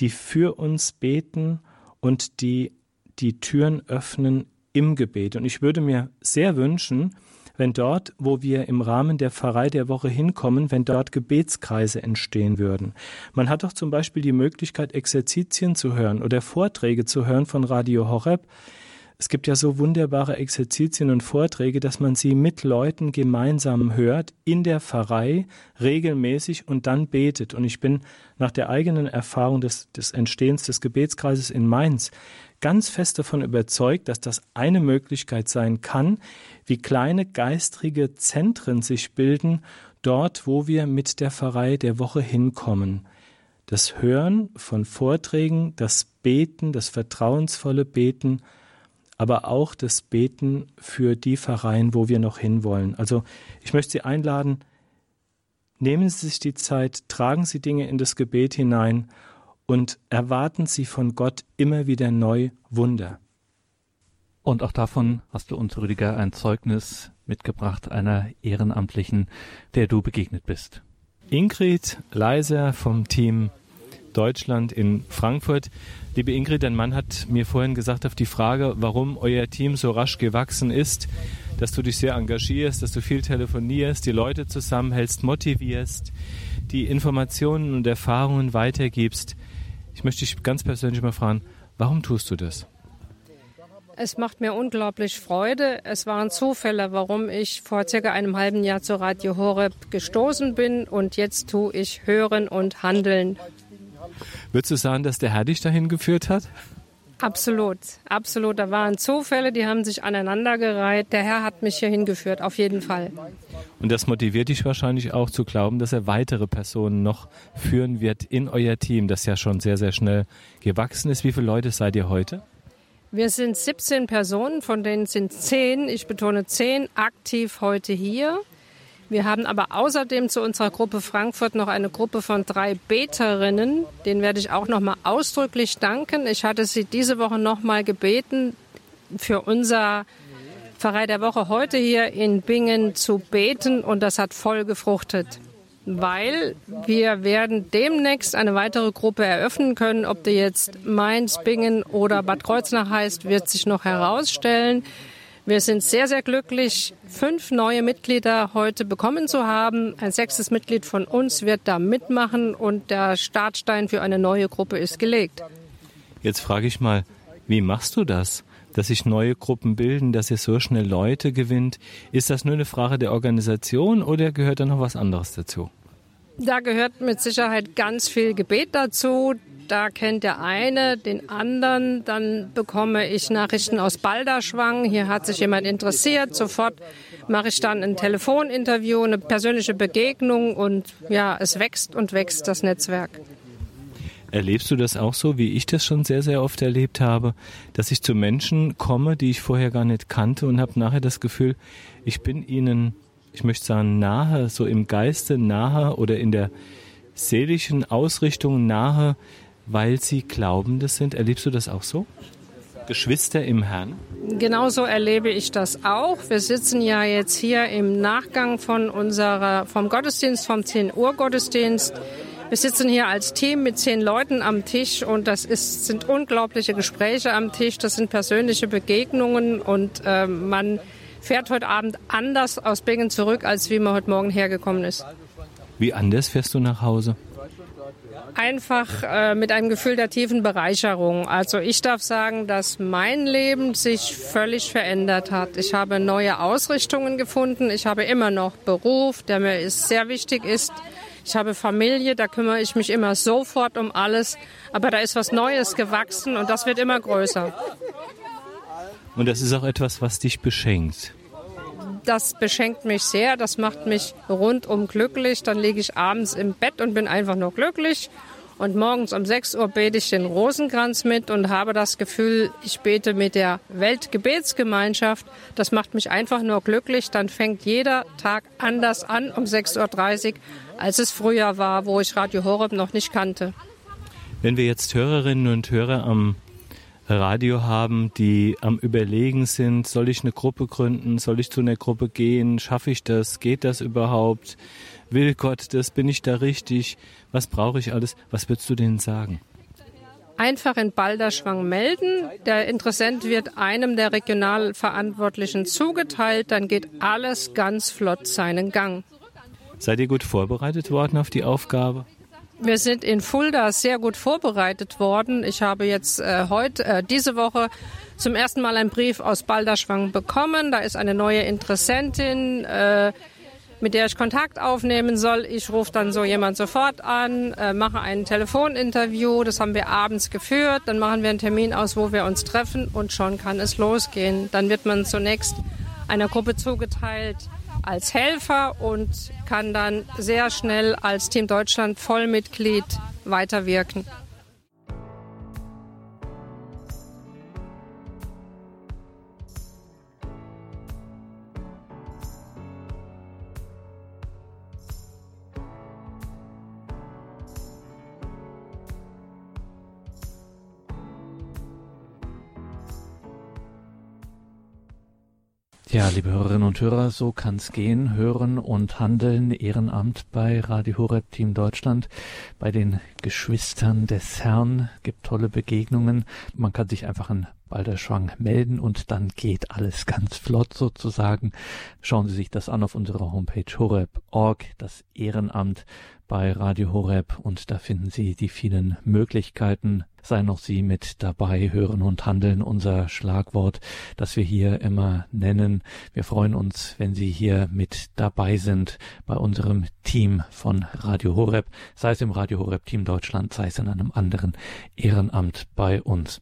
die für uns beten und die die Türen öffnen im Gebet. Und ich würde mir sehr wünschen, wenn dort, wo wir im Rahmen der Pfarrei der Woche hinkommen, wenn dort Gebetskreise entstehen würden. Man hat doch zum Beispiel die Möglichkeit, Exerzitien zu hören oder Vorträge zu hören von Radio Horeb. Es gibt ja so wunderbare Exerzitien und Vorträge, dass man sie mit Leuten gemeinsam hört, in der Pfarrei, regelmäßig und dann betet. Und ich bin nach der eigenen Erfahrung des, des Entstehens des Gebetskreises in Mainz ganz fest davon überzeugt, dass das eine Möglichkeit sein kann, wie kleine geistrige Zentren sich bilden, dort, wo wir mit der Pfarrei der Woche hinkommen. Das Hören von Vorträgen, das Beten, das vertrauensvolle Beten, aber auch das Beten für die Pfarreien, wo wir noch hinwollen. Also ich möchte Sie einladen, nehmen Sie sich die Zeit, tragen Sie Dinge in das Gebet hinein und erwarten Sie von Gott immer wieder neu Wunder. Und auch davon hast du uns, Rüdiger, ein Zeugnis mitgebracht einer Ehrenamtlichen, der du begegnet bist. Ingrid Leiser vom Team Deutschland in Frankfurt. Liebe Ingrid, dein Mann hat mir vorhin gesagt auf die Frage, warum euer Team so rasch gewachsen ist, dass du dich sehr engagierst, dass du viel telefonierst, die Leute zusammenhältst, motivierst, die Informationen und Erfahrungen weitergibst. Ich möchte dich ganz persönlich mal fragen, warum tust du das? Es macht mir unglaublich Freude. Es waren Zufälle, warum ich vor circa einem halben Jahr zu Radio Horeb gestoßen bin und jetzt tue ich Hören und Handeln. Würdest du sagen, dass der Herr dich dahin geführt hat? Absolut, absolut. Da waren Zufälle, die haben sich aneinandergereiht. Der Herr hat mich hier hingeführt, auf jeden Fall. Und das motiviert dich wahrscheinlich auch zu glauben, dass er weitere Personen noch führen wird in euer Team, das ja schon sehr, sehr schnell gewachsen ist. Wie viele Leute seid ihr heute? Wir sind 17 Personen, von denen sind 10, ich betone 10, aktiv heute hier. Wir haben aber außerdem zu unserer Gruppe Frankfurt noch eine Gruppe von drei Beterinnen. Den werde ich auch noch mal ausdrücklich danken. Ich hatte sie diese Woche noch mal gebeten, für unser Pfarrei der Woche heute hier in Bingen zu beten und das hat voll gefruchtet weil wir werden demnächst eine weitere Gruppe eröffnen können. Ob die jetzt Mainz, Bingen oder Bad Kreuznach heißt, wird sich noch herausstellen. Wir sind sehr, sehr glücklich, fünf neue Mitglieder heute bekommen zu haben. Ein sechstes Mitglied von uns wird da mitmachen und der Startstein für eine neue Gruppe ist gelegt. Jetzt frage ich mal, wie machst du das? dass sich neue Gruppen bilden, dass ihr so schnell Leute gewinnt. Ist das nur eine Frage der Organisation oder gehört da noch was anderes dazu? Da gehört mit Sicherheit ganz viel Gebet dazu. Da kennt der eine den anderen. Dann bekomme ich Nachrichten aus Balderschwang. Hier hat sich jemand interessiert. Sofort mache ich dann ein Telefoninterview, eine persönliche Begegnung und ja, es wächst und wächst das Netzwerk. Erlebst du das auch so, wie ich das schon sehr, sehr oft erlebt habe, dass ich zu Menschen komme, die ich vorher gar nicht kannte und habe nachher das Gefühl, ich bin ihnen, ich möchte sagen, nahe, so im Geiste nahe oder in der seelischen Ausrichtung nahe, weil sie Glaubende sind. Erlebst du das auch so? Geschwister im Herrn? Genauso erlebe ich das auch. Wir sitzen ja jetzt hier im Nachgang von unserer, vom Gottesdienst, vom 10 Uhr Gottesdienst wir sitzen hier als Team mit zehn Leuten am Tisch und das ist, sind unglaubliche Gespräche am Tisch, das sind persönliche Begegnungen und äh, man fährt heute Abend anders aus Bingen zurück, als wie man heute Morgen hergekommen ist. Wie anders fährst du nach Hause? Einfach äh, mit einem Gefühl der tiefen Bereicherung. Also ich darf sagen, dass mein Leben sich völlig verändert hat. Ich habe neue Ausrichtungen gefunden. Ich habe immer noch Beruf, der mir ist, sehr wichtig ist. Ich habe Familie, da kümmere ich mich immer sofort um alles. Aber da ist was Neues gewachsen und das wird immer größer. Und das ist auch etwas, was dich beschenkt. Das beschenkt mich sehr, das macht mich rundum glücklich. Dann liege ich abends im Bett und bin einfach nur glücklich. Und morgens um 6 Uhr bete ich den Rosenkranz mit und habe das Gefühl, ich bete mit der Weltgebetsgemeinschaft. Das macht mich einfach nur glücklich. Dann fängt jeder Tag anders an um 6.30 Uhr als es früher war, wo ich Radio Horeb noch nicht kannte. Wenn wir jetzt Hörerinnen und Hörer am Radio haben, die am Überlegen sind, soll ich eine Gruppe gründen, soll ich zu einer Gruppe gehen, schaffe ich das, geht das überhaupt, will Gott das, bin ich da richtig, was brauche ich alles, was würdest du denen sagen? Einfach in Balderschwang melden. Der Interessent wird einem der Regionalverantwortlichen zugeteilt, dann geht alles ganz flott seinen Gang. Seid ihr gut vorbereitet worden auf die Aufgabe? Wir sind in Fulda sehr gut vorbereitet worden. Ich habe jetzt äh, heute, äh, diese Woche zum ersten Mal einen Brief aus Balderschwang bekommen. Da ist eine neue Interessentin, äh, mit der ich Kontakt aufnehmen soll. Ich rufe dann so jemand sofort an, äh, mache ein Telefoninterview. Das haben wir abends geführt. Dann machen wir einen Termin aus, wo wir uns treffen und schon kann es losgehen. Dann wird man zunächst einer Gruppe zugeteilt als Helfer und kann dann sehr schnell als Team Deutschland Vollmitglied weiterwirken. Ja, liebe Hörerinnen und Hörer, so kann's gehen. Hören und handeln, Ehrenamt bei Radio Horeb Team Deutschland. Bei den Geschwistern des Herrn gibt tolle Begegnungen. Man kann sich einfach in Balderschwang melden und dann geht alles ganz flott sozusagen. Schauen Sie sich das an auf unserer Homepage horeb.org, das Ehrenamt bei Radio Horeb und da finden Sie die vielen Möglichkeiten. Seien auch Sie mit dabei, hören und handeln, unser Schlagwort, das wir hier immer nennen. Wir freuen uns, wenn Sie hier mit dabei sind bei unserem Team von Radio Horeb, sei es im Radio Horeb Team Deutschland, sei es in einem anderen Ehrenamt bei uns.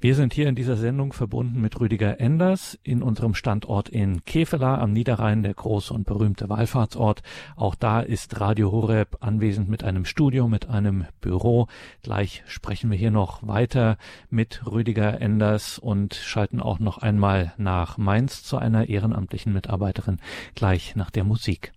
Wir sind hier in dieser Sendung verbunden mit Rüdiger Enders in unserem Standort in Kefela am Niederrhein, der große und berühmte Wallfahrtsort. Auch da ist Radio Horeb anwesend mit einem Studio, mit einem Büro. Gleich sprechen wir hier noch weiter mit Rüdiger Enders und schalten auch noch einmal nach Mainz zu einer ehrenamtlichen Mitarbeiterin gleich nach der Musik.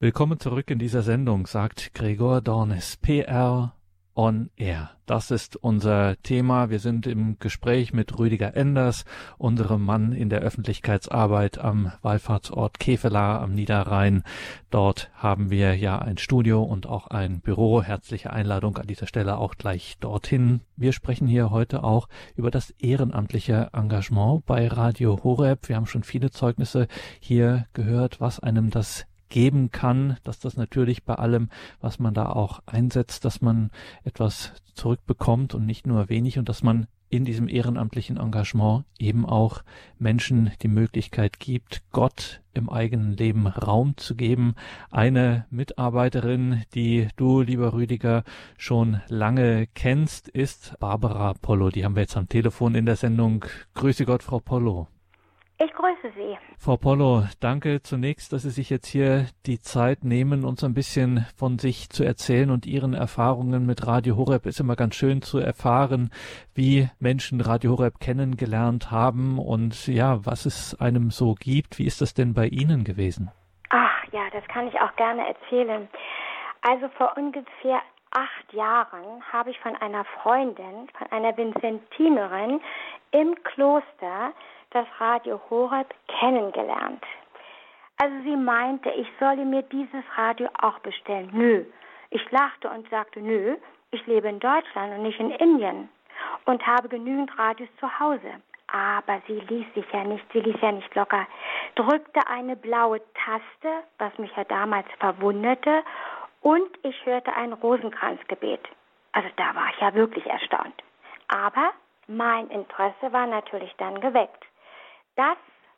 Willkommen zurück in dieser Sendung, sagt Gregor Dornes, PR on Air. Das ist unser Thema. Wir sind im Gespräch mit Rüdiger Enders, unserem Mann in der Öffentlichkeitsarbeit am Wallfahrtsort Kevela am Niederrhein. Dort haben wir ja ein Studio und auch ein Büro. Herzliche Einladung an dieser Stelle auch gleich dorthin. Wir sprechen hier heute auch über das ehrenamtliche Engagement bei Radio Horeb. Wir haben schon viele Zeugnisse hier gehört, was einem das geben kann, dass das natürlich bei allem, was man da auch einsetzt, dass man etwas zurückbekommt und nicht nur wenig und dass man in diesem ehrenamtlichen Engagement eben auch Menschen die Möglichkeit gibt, Gott im eigenen Leben Raum zu geben. Eine Mitarbeiterin, die du, lieber Rüdiger, schon lange kennst, ist Barbara Pollo. Die haben wir jetzt am Telefon in der Sendung. Grüße Gott, Frau Pollo. Ich grüße Sie. Frau Pollo, danke zunächst, dass Sie sich jetzt hier die Zeit nehmen, uns ein bisschen von sich zu erzählen und Ihren Erfahrungen mit Radio Horeb. Ist immer ganz schön zu erfahren, wie Menschen Radio Horeb kennengelernt haben und ja, was es einem so gibt. Wie ist das denn bei Ihnen gewesen? Ach ja, das kann ich auch gerne erzählen. Also vor ungefähr acht Jahren habe ich von einer Freundin, von einer Vincentinerin im Kloster das Radio Horeb kennengelernt. Also sie meinte, ich solle mir dieses Radio auch bestellen. Nö. Ich lachte und sagte, nö, ich lebe in Deutschland und nicht in Indien und habe genügend Radios zu Hause. Aber sie ließ sich ja nicht, sie ließ ja nicht locker, drückte eine blaue Taste, was mich ja damals verwunderte, und ich hörte ein Rosenkranzgebet. Also da war ich ja wirklich erstaunt. Aber mein Interesse war natürlich dann geweckt. Das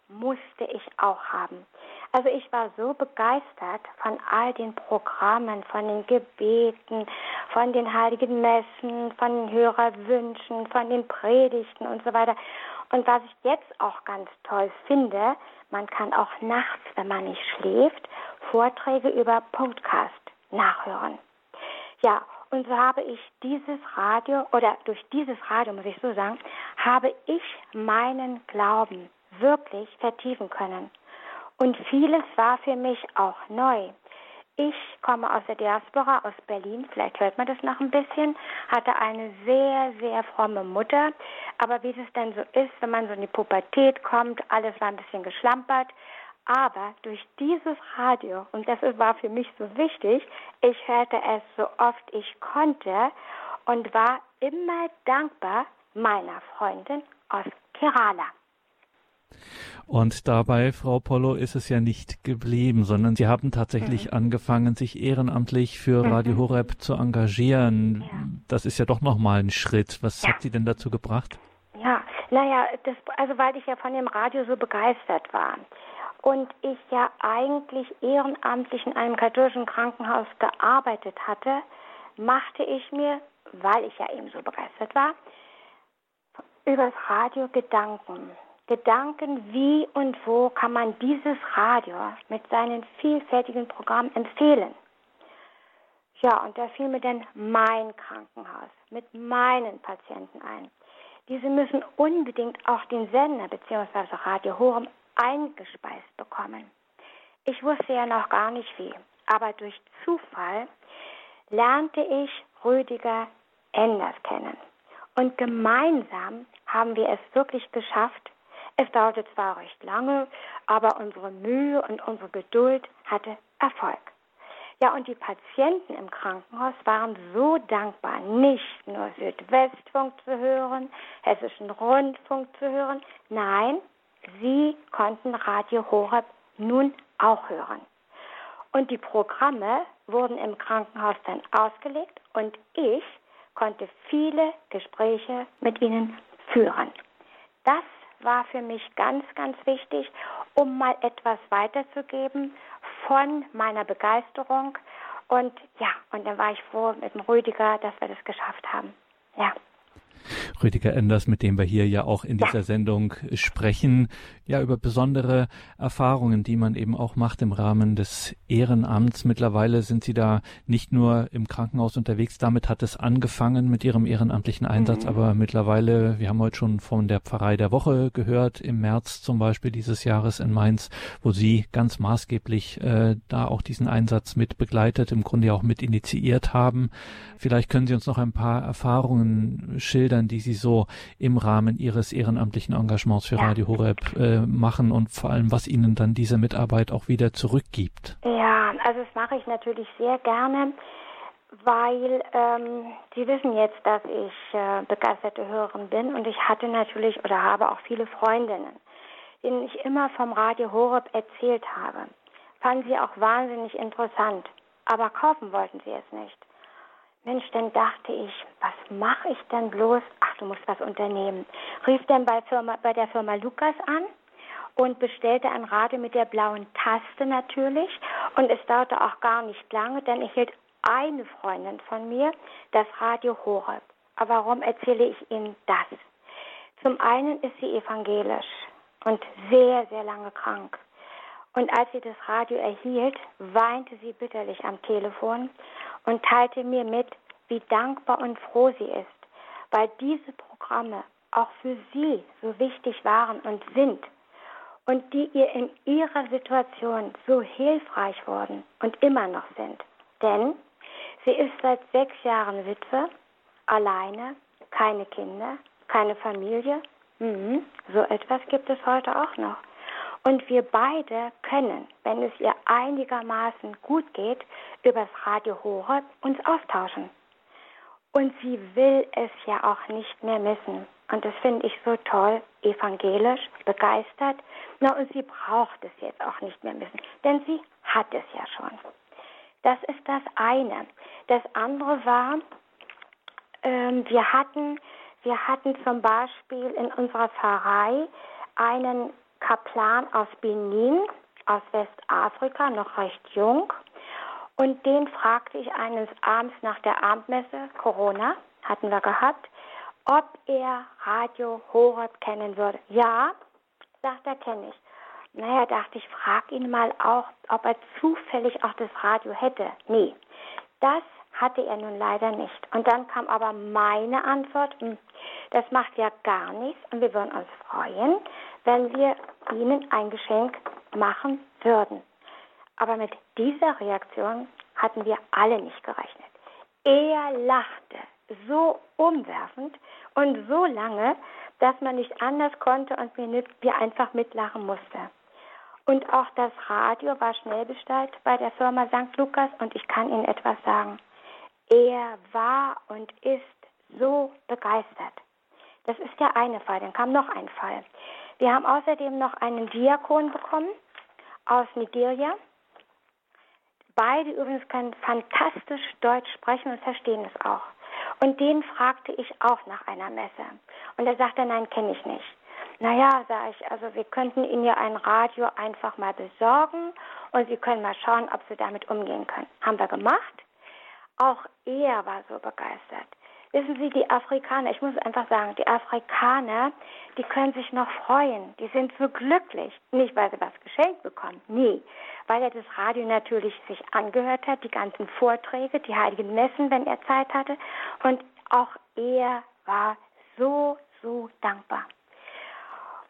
musste ich auch haben. Also ich war so begeistert von all den Programmen, von den Gebeten, von den heiligen Messen, von den Hörerwünschen, von den Predigten und so weiter. Und was ich jetzt auch ganz toll finde, man kann auch nachts, wenn man nicht schläft, Vorträge über Podcast nachhören. Ja, und so habe ich dieses Radio, oder durch dieses Radio, muss ich so sagen, habe ich meinen Glauben wirklich vertiefen können. Und vieles war für mich auch neu. Ich komme aus der Diaspora, aus Berlin, vielleicht hört man das noch ein bisschen, hatte eine sehr, sehr fromme Mutter. Aber wie es denn so ist, wenn man so in die Pubertät kommt, alles war ein bisschen geschlampert. Aber durch dieses Radio, und das war für mich so wichtig, ich hörte es so oft ich konnte und war immer dankbar meiner Freundin aus Kerala. Und dabei, Frau Pollo, ist es ja nicht geblieben, sondern Sie haben tatsächlich mhm. angefangen, sich ehrenamtlich für mhm. Radio Horeb zu engagieren. Ja. Das ist ja doch nochmal ein Schritt. Was ja. hat Sie denn dazu gebracht? Ja, naja, das, also weil ich ja von dem Radio so begeistert war und ich ja eigentlich ehrenamtlich in einem katholischen Krankenhaus gearbeitet hatte, machte ich mir, weil ich ja eben so begeistert war, über das Radio Gedanken. Gedanken, wie und wo kann man dieses Radio mit seinen vielfältigen Programmen empfehlen. Ja, und da fiel mir dann mein Krankenhaus mit meinen Patienten ein. diese müssen unbedingt auch den Sender bzw. Radio Horem eingespeist bekommen. Ich wusste ja noch gar nicht wie, aber durch Zufall lernte ich Rüdiger Enders kennen. Und gemeinsam haben wir es wirklich geschafft. Es dauerte zwar recht lange, aber unsere Mühe und unsere Geduld hatte Erfolg. Ja, und die Patienten im Krankenhaus waren so dankbar, nicht nur Südwestfunk zu hören, Hessischen Rundfunk zu hören, nein, sie konnten Radio Horeb nun auch hören. Und die Programme wurden im Krankenhaus dann ausgelegt und ich konnte viele Gespräche mit ihnen führen. Das war für mich ganz, ganz wichtig, um mal etwas weiterzugeben von meiner Begeisterung. Und ja, und dann war ich froh mit dem Rüdiger, dass wir das geschafft haben. Ja. Rüdiger Enders, mit dem wir hier ja auch in dieser ja. Sendung sprechen, ja über besondere Erfahrungen, die man eben auch macht im Rahmen des Ehrenamts. Mittlerweile sind Sie da nicht nur im Krankenhaus unterwegs, damit hat es angefangen mit Ihrem ehrenamtlichen Einsatz, mhm. aber mittlerweile, wir haben heute schon von der Pfarrei der Woche gehört, im März zum Beispiel dieses Jahres in Mainz, wo Sie ganz maßgeblich äh, da auch diesen Einsatz mit begleitet, im Grunde auch mit initiiert haben. Vielleicht können Sie uns noch ein paar Erfahrungen schildern, die Sie so im Rahmen Ihres ehrenamtlichen Engagements für. Radio Horeb äh, machen und vor allem, was Ihnen dann diese Mitarbeit auch wieder zurückgibt. Ja, also das mache ich natürlich sehr gerne, weil ähm, Sie wissen jetzt, dass ich äh, begeisterte Hörerin bin und ich hatte natürlich oder habe auch viele Freundinnen, denen ich immer vom Radio Horeb erzählt habe. Fanden sie auch wahnsinnig interessant, aber kaufen wollten sie es nicht. Mensch, dann dachte ich, was mache ich denn bloß? Ach, du musst was unternehmen. Rief dann bei, Firma, bei der Firma Lukas an und bestellte ein Radio mit der blauen Taste natürlich. Und es dauerte auch gar nicht lange, denn ich hielt eine Freundin von mir das Radio Horeb. Aber warum erzähle ich Ihnen das? Zum einen ist sie evangelisch und sehr, sehr lange krank. Und als sie das Radio erhielt, weinte sie bitterlich am Telefon und teilte mir mit, wie dankbar und froh sie ist, weil diese Programme auch für sie so wichtig waren und sind und die ihr in ihrer Situation so hilfreich wurden und immer noch sind. Denn sie ist seit sechs Jahren Witwe, alleine, keine Kinder, keine Familie. Mhm, so etwas gibt es heute auch noch. Und wir beide können, wenn es ihr einigermaßen gut geht, übers Radio Horeb uns austauschen. Und sie will es ja auch nicht mehr missen. Und das finde ich so toll, evangelisch, begeistert. Na, und sie braucht es jetzt auch nicht mehr missen, denn sie hat es ja schon. Das ist das eine. Das andere war, ähm, wir hatten, wir hatten zum Beispiel in unserer Pfarrei einen Kaplan aus Benin, aus Westafrika, noch recht jung. Und den fragte ich eines Abends nach der Abendmesse, Corona hatten wir gehabt, ob er Radio Horeb kennen würde. Ja, sagt er, kenne ich. Naja, dachte ich, frag ihn mal auch, ob er zufällig auch das Radio hätte. Nee, das hatte er nun leider nicht. Und dann kam aber meine Antwort, hm, das macht ja gar nichts und wir würden uns freuen, wenn wir ihnen ein Geschenk machen würden. Aber mit dieser Reaktion hatten wir alle nicht gerechnet. Er lachte so umwerfend und so lange, dass man nicht anders konnte und wir einfach mitlachen musste. Und auch das Radio war schnell bestellt bei der Firma St. Lukas und ich kann Ihnen etwas sagen. Er war und ist so begeistert. Das ist der eine Fall. Dann kam noch ein Fall. Wir haben außerdem noch einen Diakon bekommen aus Nigeria. Beide übrigens können fantastisch Deutsch sprechen und verstehen es auch. Und den fragte ich auch nach einer Messe. Und er sagte, nein, kenne ich nicht. Naja, sage ich, also wir könnten Ihnen ja ein Radio einfach mal besorgen und Sie können mal schauen, ob Sie damit umgehen können. Haben wir gemacht. Auch er war so begeistert. Wissen Sie, die Afrikaner, ich muss einfach sagen, die Afrikaner, die können sich noch freuen. Die sind so glücklich. Nicht, weil sie was geschenkt bekommen. Nie. Weil er das Radio natürlich sich angehört hat, die ganzen Vorträge, die heiligen Messen, wenn er Zeit hatte. Und auch er war so, so dankbar.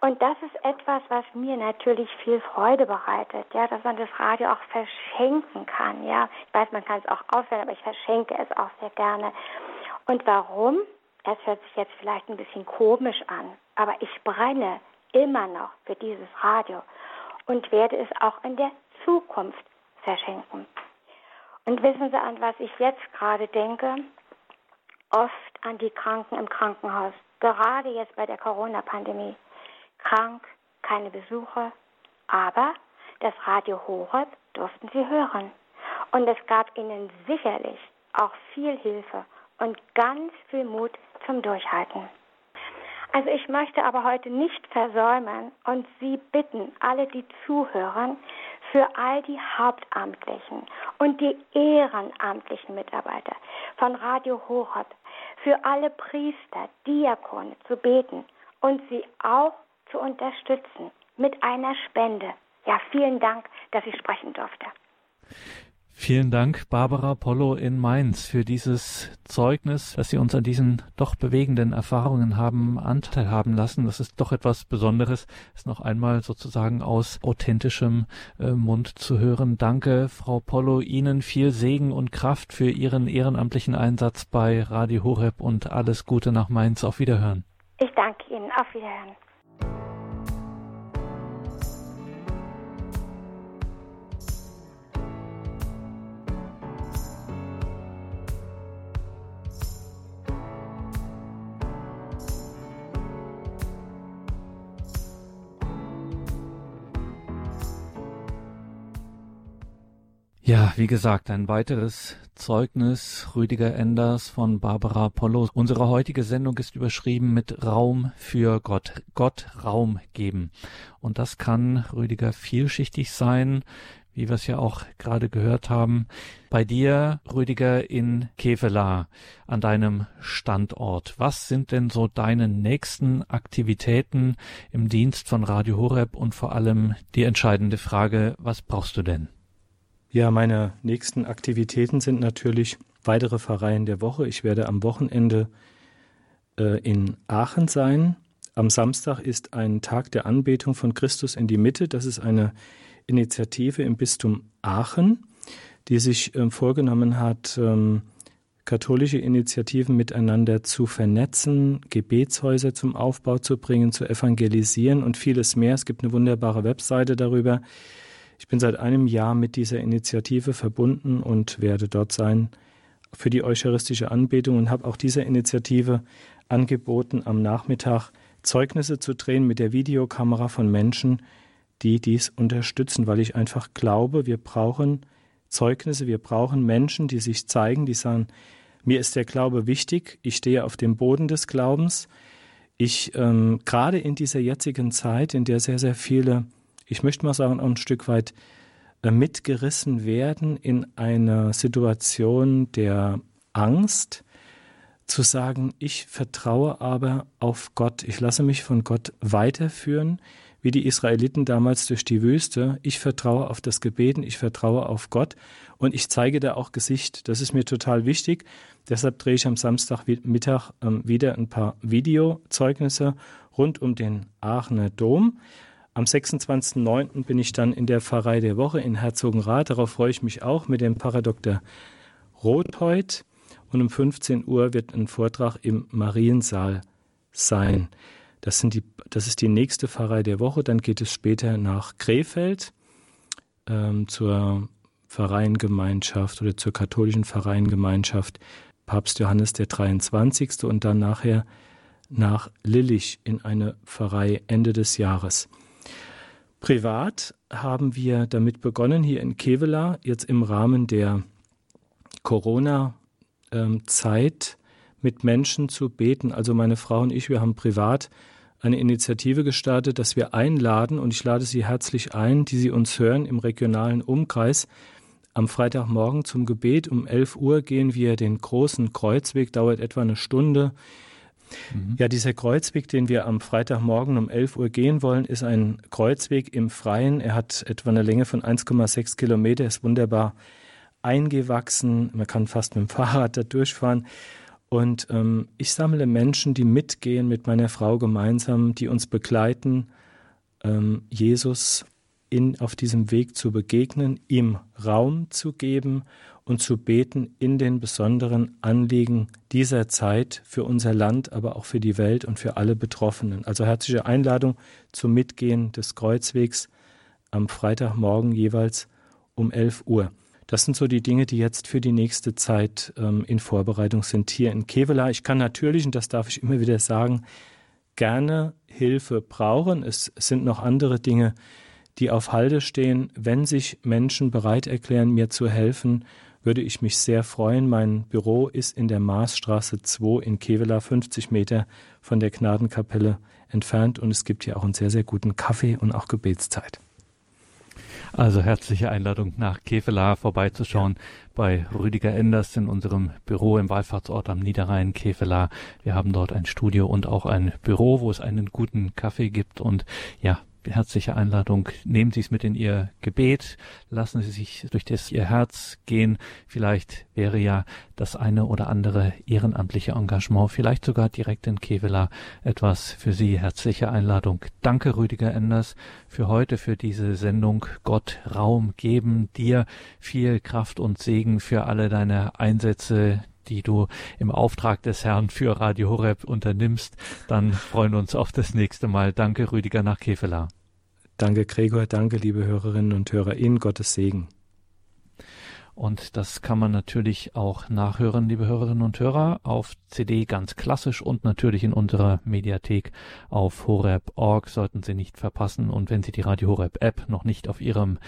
Und das ist etwas, was mir natürlich viel Freude bereitet, ja, dass man das Radio auch verschenken kann, ja. Ich weiß, man kann es auch aufhören, aber ich verschenke es auch sehr gerne. Und warum? Es hört sich jetzt vielleicht ein bisschen komisch an, aber ich brenne immer noch für dieses Radio und werde es auch in der Zukunft verschenken. Und wissen Sie, an was ich jetzt gerade denke? Oft an die Kranken im Krankenhaus, gerade jetzt bei der Corona-Pandemie. Krank, keine Besuche, aber das Radio Horeb durften sie hören. Und es gab ihnen sicherlich auch viel Hilfe und ganz viel Mut zum Durchhalten. Also ich möchte aber heute nicht versäumen und Sie bitten, alle, die zuhören, für all die Hauptamtlichen und die ehrenamtlichen Mitarbeiter von Radio Horeb, für alle Priester, Diakone zu beten und sie auch zu unterstützen mit einer Spende. Ja, vielen Dank, dass ich sprechen durfte. Vielen Dank, Barbara Pollo in Mainz, für dieses Zeugnis, dass Sie uns an diesen doch bewegenden Erfahrungen haben Anteil haben lassen. Das ist doch etwas Besonderes, es noch einmal sozusagen aus authentischem äh, Mund zu hören. Danke, Frau Pollo, Ihnen viel Segen und Kraft für Ihren ehrenamtlichen Einsatz bei Radio Horeb und alles Gute nach Mainz. Auf Wiederhören. Ich danke Ihnen. Auf Wiederhören. Ja, wie gesagt, ein weiteres Zeugnis Rüdiger Enders von Barbara Pollo. Unsere heutige Sendung ist überschrieben mit Raum für Gott. Gott Raum geben. Und das kann, Rüdiger, vielschichtig sein, wie wir es ja auch gerade gehört haben. Bei dir, Rüdiger, in Kevela, an deinem Standort. Was sind denn so deine nächsten Aktivitäten im Dienst von Radio Horeb und vor allem die entscheidende Frage, was brauchst du denn? Ja, meine nächsten Aktivitäten sind natürlich weitere Pfarreien der Woche. Ich werde am Wochenende äh, in Aachen sein. Am Samstag ist ein Tag der Anbetung von Christus in die Mitte. Das ist eine Initiative im Bistum Aachen, die sich äh, vorgenommen hat, ähm, katholische Initiativen miteinander zu vernetzen, Gebetshäuser zum Aufbau zu bringen, zu evangelisieren und vieles mehr. Es gibt eine wunderbare Webseite darüber. Ich bin seit einem Jahr mit dieser Initiative verbunden und werde dort sein für die eucharistische Anbetung und habe auch dieser Initiative angeboten, am Nachmittag Zeugnisse zu drehen mit der Videokamera von Menschen, die dies unterstützen, weil ich einfach glaube, wir brauchen Zeugnisse, wir brauchen Menschen, die sich zeigen, die sagen, mir ist der Glaube wichtig, ich stehe auf dem Boden des Glaubens. Ich ähm, gerade in dieser jetzigen Zeit, in der sehr, sehr viele ich möchte mal sagen, auch ein Stück weit äh, mitgerissen werden in einer Situation der Angst, zu sagen, ich vertraue aber auf Gott, ich lasse mich von Gott weiterführen, wie die Israeliten damals durch die Wüste. Ich vertraue auf das Gebeten, ich vertraue auf Gott und ich zeige da auch Gesicht. Das ist mir total wichtig. Deshalb drehe ich am Samstagmittag ähm, wieder ein paar Videozeugnisse rund um den Aachener Dom. Am 26.09. bin ich dann in der Pfarrei der Woche in Herzogenrath. Darauf freue ich mich auch mit dem Pfarrer Dr. Rotheut. Und um 15 Uhr wird ein Vortrag im Mariensaal sein. Das, die, das ist die nächste Pfarrei der Woche. Dann geht es später nach Krefeld ähm, zur Pfarreiengemeinschaft oder zur katholischen Pfarreiengemeinschaft Papst Johannes der 23. und dann nachher nach Lillich in eine Pfarrei Ende des Jahres. Privat haben wir damit begonnen, hier in Kevela, jetzt im Rahmen der Corona-Zeit mit Menschen zu beten. Also meine Frau und ich, wir haben privat eine Initiative gestartet, dass wir einladen, und ich lade Sie herzlich ein, die Sie uns hören im regionalen Umkreis. Am Freitagmorgen zum Gebet um 11 Uhr gehen wir den großen Kreuzweg, dauert etwa eine Stunde Mhm. Ja, dieser Kreuzweg, den wir am Freitagmorgen um 11 Uhr gehen wollen, ist ein Kreuzweg im Freien. Er hat etwa eine Länge von 1,6 Kilometer, ist wunderbar eingewachsen. Man kann fast mit dem Fahrrad da durchfahren. Und ähm, ich sammle Menschen, die mitgehen mit meiner Frau gemeinsam, die uns begleiten, ähm, Jesus in, auf diesem Weg zu begegnen, ihm Raum zu geben und zu beten in den besonderen Anliegen dieser Zeit für unser Land, aber auch für die Welt und für alle Betroffenen. Also herzliche Einladung zum Mitgehen des Kreuzwegs am Freitagmorgen jeweils um 11 Uhr. Das sind so die Dinge, die jetzt für die nächste Zeit ähm, in Vorbereitung sind hier in Kevela. Ich kann natürlich, und das darf ich immer wieder sagen, gerne Hilfe brauchen. Es sind noch andere Dinge, die auf Halde stehen. Wenn sich Menschen bereit erklären, mir zu helfen, würde ich mich sehr freuen. Mein Büro ist in der Maasstraße 2 in Kevela, 50 Meter von der Gnadenkapelle entfernt und es gibt hier auch einen sehr, sehr guten Kaffee und auch Gebetszeit. Also herzliche Einladung nach Kevela vorbeizuschauen ja. bei Rüdiger Enders in unserem Büro im Wallfahrtsort am Niederrhein Kevela. Wir haben dort ein Studio und auch ein Büro, wo es einen guten Kaffee gibt und ja, herzliche Einladung. Nehmen Sie es mit in Ihr Gebet, lassen Sie sich durch das Ihr Herz gehen. Vielleicht wäre ja das eine oder andere ehrenamtliche Engagement, vielleicht sogar direkt in Kevela, etwas für Sie. Herzliche Einladung. Danke, Rüdiger Enders, für heute, für diese Sendung. Gott Raum geben, dir viel Kraft und Segen für alle deine Einsätze, die du im Auftrag des Herrn für Radio Horeb unternimmst. Dann freuen wir uns auf das nächste Mal. Danke, Rüdiger nach Kevela. Danke, Gregor. Danke, liebe Hörerinnen und Hörer. In Gottes Segen. Und das kann man natürlich auch nachhören, liebe Hörerinnen und Hörer, auf CD ganz klassisch und natürlich in unserer Mediathek auf horeb.org sollten Sie nicht verpassen. Und wenn Sie die Radio Horeb App noch nicht auf Ihrem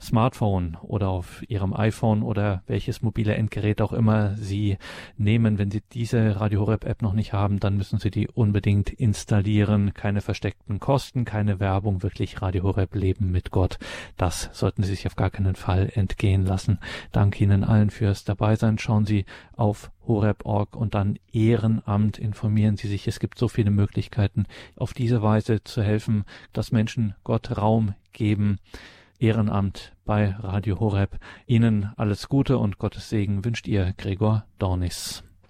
Smartphone oder auf Ihrem iPhone oder welches mobile Endgerät auch immer Sie nehmen. Wenn Sie diese Radio Horeb App noch nicht haben, dann müssen Sie die unbedingt installieren. Keine versteckten Kosten, keine Werbung, wirklich Radio Horeb Leben mit Gott. Das sollten Sie sich auf gar keinen Fall entgehen lassen. Danke Ihnen allen fürs Dabeisein. Schauen Sie auf horeb.org und dann Ehrenamt informieren Sie sich. Es gibt so viele Möglichkeiten, auf diese Weise zu helfen, dass Menschen Gott Raum geben. Ehrenamt bei Radio Horeb. Ihnen alles Gute und Gottes Segen wünscht ihr Gregor Dornis.